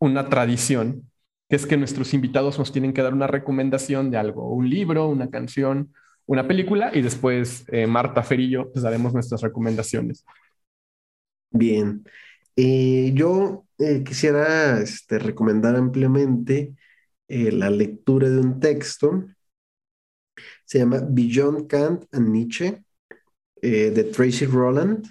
una tradición, que es que nuestros invitados nos tienen que dar una recomendación de algo, un libro, una canción, una película, y después eh, Marta Ferillo les daremos nuestras recomendaciones. Bien, eh, yo quisiera este, recomendar ampliamente la lectura de un texto, se llama Beyond Kant and Nietzsche eh, de Tracy Roland.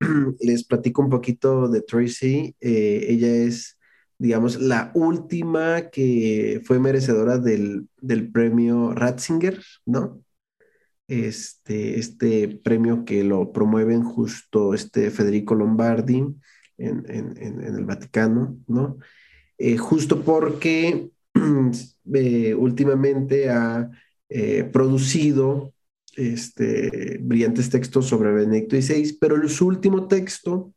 Les platico un poquito de Tracy. Eh, ella es, digamos, la última que fue merecedora del, premio Ratzinger, ¿no? Este, este premio que lo promueven justo este Federico Lombardi en, el Vaticano, ¿no? Eh, justo porque últimamente ha producido este, brillantes textos sobre Benedicto XVI, pero su último texto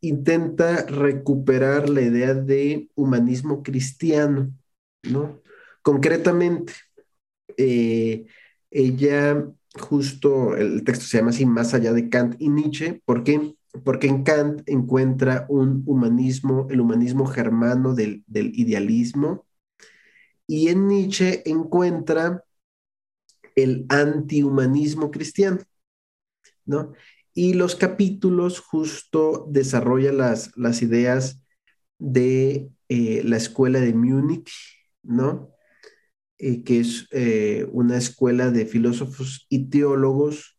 intenta recuperar la idea de humanismo cristiano, ¿no? Concretamente, eh, ella, justo el texto se llama así, Más allá de Kant y Nietzsche, ¿por qué? Porque en Kant encuentra un humanismo, el humanismo germano del, del idealismo, y en Nietzsche encuentra el antihumanismo cristiano, ¿no? Y los capítulos justo desarrollan las, las ideas de eh, la escuela de Múnich, ¿no? Eh, que es eh, una escuela de filósofos y teólogos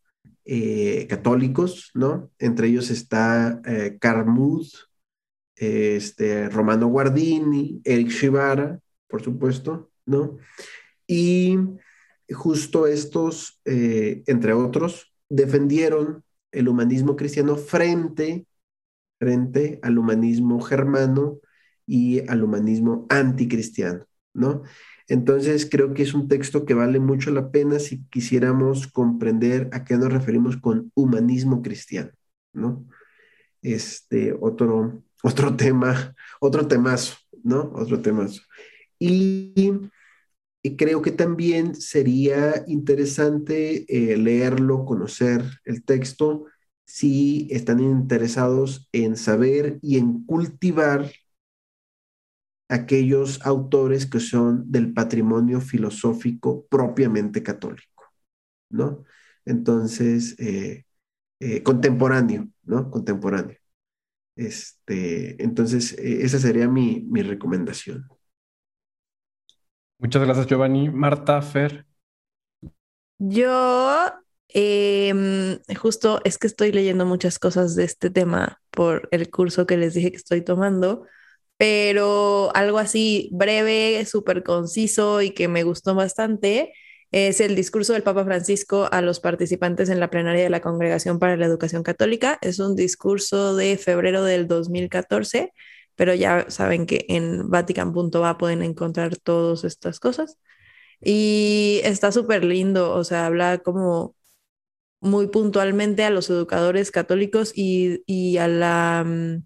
católicos, ¿no? Entre ellos está Carmuth, este, Romano Guardini, Eric Shibara, por supuesto, ¿no? Y justo estos, eh, entre otros, defendieron el humanismo cristiano frente, frente al humanismo germano y al humanismo anticristiano, ¿no? Entonces creo que es un texto que vale mucho la pena si quisiéramos comprender a qué nos referimos con humanismo cristiano, ¿no? Este otro, otro tema, otro temazo, ¿no? Otro temazo. Y y creo que también sería interesante eh, leerlo, conocer el texto, si están interesados en saber y en cultivar aquellos autores que son del patrimonio filosófico propiamente católico, ¿no? Entonces, eh, eh, contemporáneo, ¿no? Contemporáneo. Este, entonces, esa sería mi, mi recomendación. Muchas gracias, Giovanni. Marta, Fer. Yo em, justo es que estoy leyendo muchas cosas de este tema por el curso que les dije que estoy tomando, pero algo así breve, súper conciso y que me gustó bastante es el discurso del Papa Francisco a los participantes en la plenaria de la Congregación para la Educación Católica. Es un discurso de febrero del 2014 pero ya saben que en vatican.va pueden encontrar todas estas cosas. Y está súper lindo, o sea, habla como muy puntualmente a los educadores católicos y, a la, mm,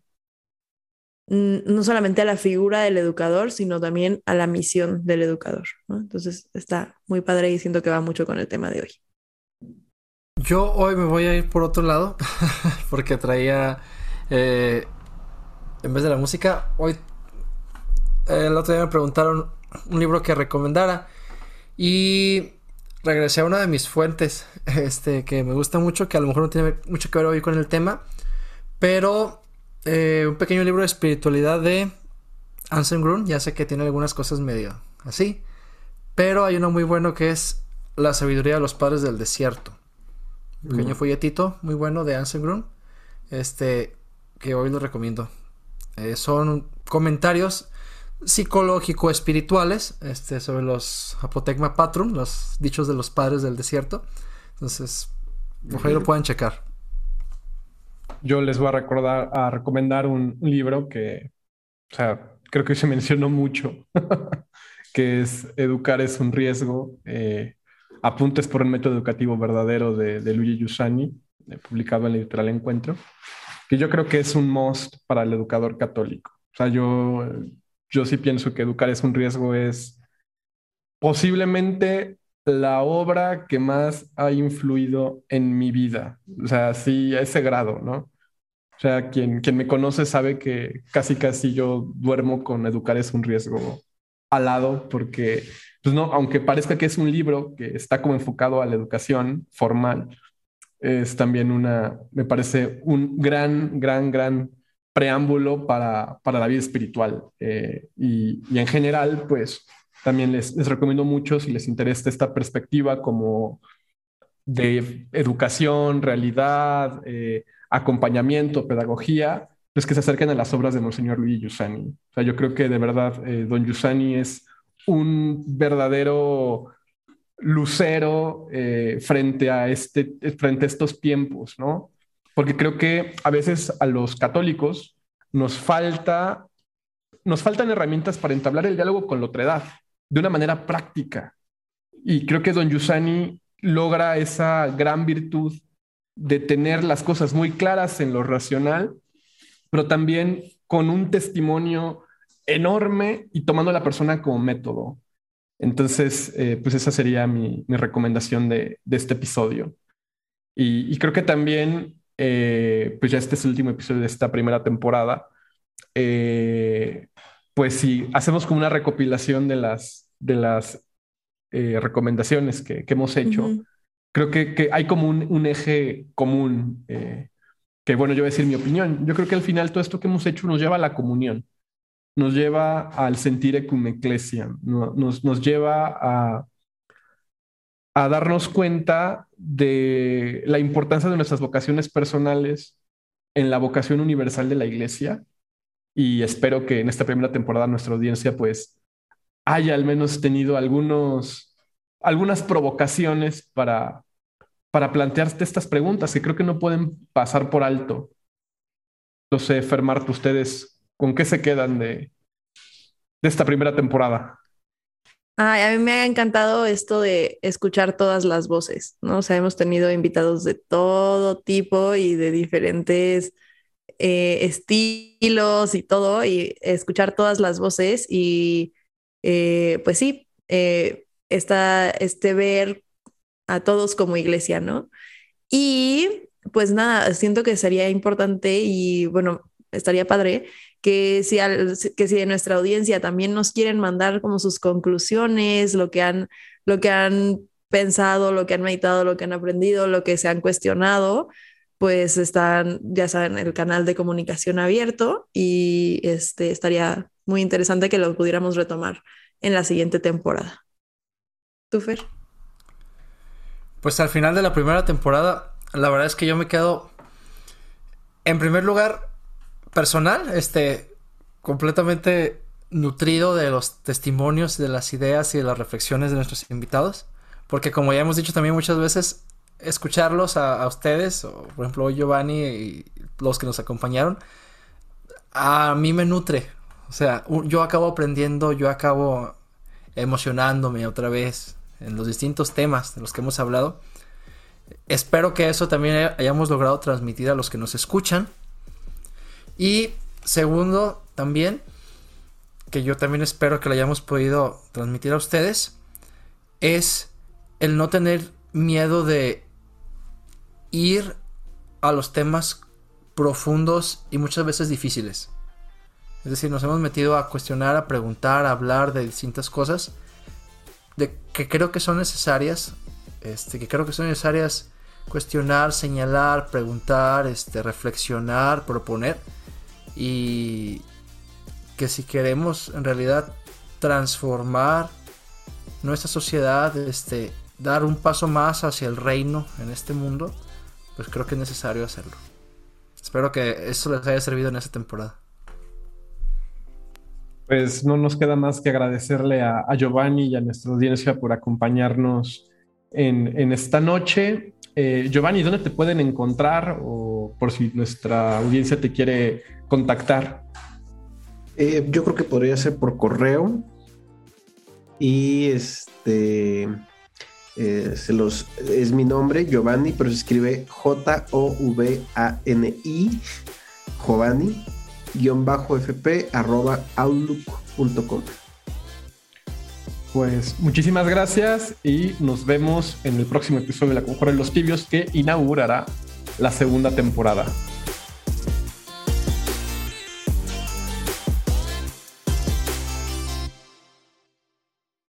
no solamente a la figura del educador, sino también a la misión del educador. Entonces está muy padre y siento que va mucho con el tema de hoy. Yo hoy me voy a ir por otro lado, porque traía, eh, en vez de la música, hoy, el otro día me preguntaron un libro que recomendara y regresé a una de mis fuentes, este, que me gusta mucho, que a lo mejor no tiene mucho que ver hoy con el tema, pero eh, un pequeño libro de espiritualidad de Anselm Grun, ya sé que tiene algunas cosas medio así, pero hay uno muy bueno que es La sabiduría de los padres del desierto pequeño mm. folletito muy bueno de Anselm Grun, este, que hoy lo recomiendo. Eh, son comentarios psicológico-espirituales este, sobre los Apotegma Patrum, los dichos de los padres del desierto. Entonces, ojalá lo puedan checar. Yo les voy a recordar, a recomendar un, libro que, o sea, creo que se mencionó mucho, que es Educar es un riesgo. Eh, Apuntes por el método educativo verdadero de, de Luigi Giussani, eh, publicado en la editorial Encuentro, que yo creo que es un must para el educador católico. O sea, yo, yo sí pienso que educar es un riesgo, es posiblemente la obra que más ha influido en mi vida. O sea, sí, a ese grado, ¿no? O sea, quien, quien me conoce sabe que casi casi yo duermo con educar es un riesgo al lado porque pues no, aunque parezca que es un libro que está como enfocado a la educación formal, es también una, me parece un gran, gran, gran preámbulo para, para la vida espiritual. Eh, y, y, en general, pues también les, recomiendo mucho si les interesa esta perspectiva como de educación, realidad, eh, acompañamiento, pedagogía, pues que se acerquen a las obras de Monseñor Luigi Giussani. O sea, yo creo que de verdad eh, Don Giussani es un verdadero lucero eh, frente, a este, frente a estos tiempos, ¿no? Porque creo que a veces a los católicos nos falta, nos faltan herramientas para entablar el diálogo con la otredad de una manera práctica. Y creo que Don Yusani logra esa gran virtud de tener las cosas muy claras en lo racional, pero también con un testimonio enorme y tomando a la persona como método. Entonces, eh, pues esa sería mi, recomendación de, este episodio. Y, creo que también, eh, pues ya este es el último episodio de esta primera temporada, eh, pues si hacemos como una recopilación de las, de las recomendaciones que, hemos hecho, creo que, hay como un, un eje común, que bueno, yo voy a decir mi opinión. Yo creo que al final todo esto que hemos hecho nos lleva a la comunión nos lleva al sentir ecumeclesia, nos, nos lleva a, a darnos cuenta de la importancia de nuestras vocaciones personales en la vocación universal de la iglesia y espero que en esta primera temporada nuestra audiencia pues haya al menos tenido algunos, algunas provocaciones para, para plantearte estas preguntas que creo que no pueden pasar por alto. No sé, Fermarte, ustedes ¿Con qué se quedan de, de esta primera temporada? Ay, a mí me ha encantado esto de escuchar todas las voces, ¿no? O sea, hemos tenido invitados de todo tipo y de diferentes eh, estilos y todo, y escuchar todas las voces y eh, pues sí, eh, este ver a todos como iglesia, ¿no? Y pues nada, siento que sería importante y bueno, estaría padre que si, que si de nuestra audiencia también nos quieren mandar como sus conclusiones, lo que han, lo que han pensado, lo que han meditado, lo que han aprendido, lo que se han cuestionado, pues están, ya saben, el canal de comunicación abierto y este, estaría muy interesante que lo pudiéramos retomar en la siguiente temporada. ¿Tú, Fer? Pues al final de la primera temporada, la verdad es que yo me quedo, en primer lugar, personal, este, completamente nutrido de los testimonios, de las ideas y de las reflexiones de nuestros invitados. Porque como ya hemos dicho también muchas veces, escucharlos a, ustedes, o por ejemplo Giovanni y los que nos acompañaron, a mí me nutre. O sea, yo acabo aprendiendo, yo acabo emocionándome otra vez en los distintos temas de los que hemos hablado. Espero que eso también hayamos logrado transmitir a los que nos escuchan. Y segundo, también, que yo también espero que lo hayamos podido transmitir a ustedes, es el no tener miedo de ir a los temas profundos y muchas veces difíciles. Es decir, nos hemos metido a cuestionar, a preguntar, a hablar de distintas cosas de que creo que son necesarias, este, que creo que son necesarias cuestionar, señalar, preguntar, este, reflexionar, proponer y que si queremos en realidad transformar nuestra sociedad, este, dar un paso más hacia el reino en este mundo, pues creo que es necesario hacerlo. Espero que eso les haya servido en esta temporada. Pues no nos queda más que agradecerle a, Giovanni y a nuestra audiencia por acompañarnos en, esta noche. Eh, Giovanni, ¿dónde te pueden encontrar o por si nuestra audiencia te quiere contactar? Eh, yo creo que podría ser por correo y este eh, es mi nombre Giovanni, pero se escribe J O V A N I Giovanni fp arroba outlook.com. Pues muchísimas gracias y nos vemos en el próximo episodio de La Conjura de los Tibios que inaugurará la segunda temporada.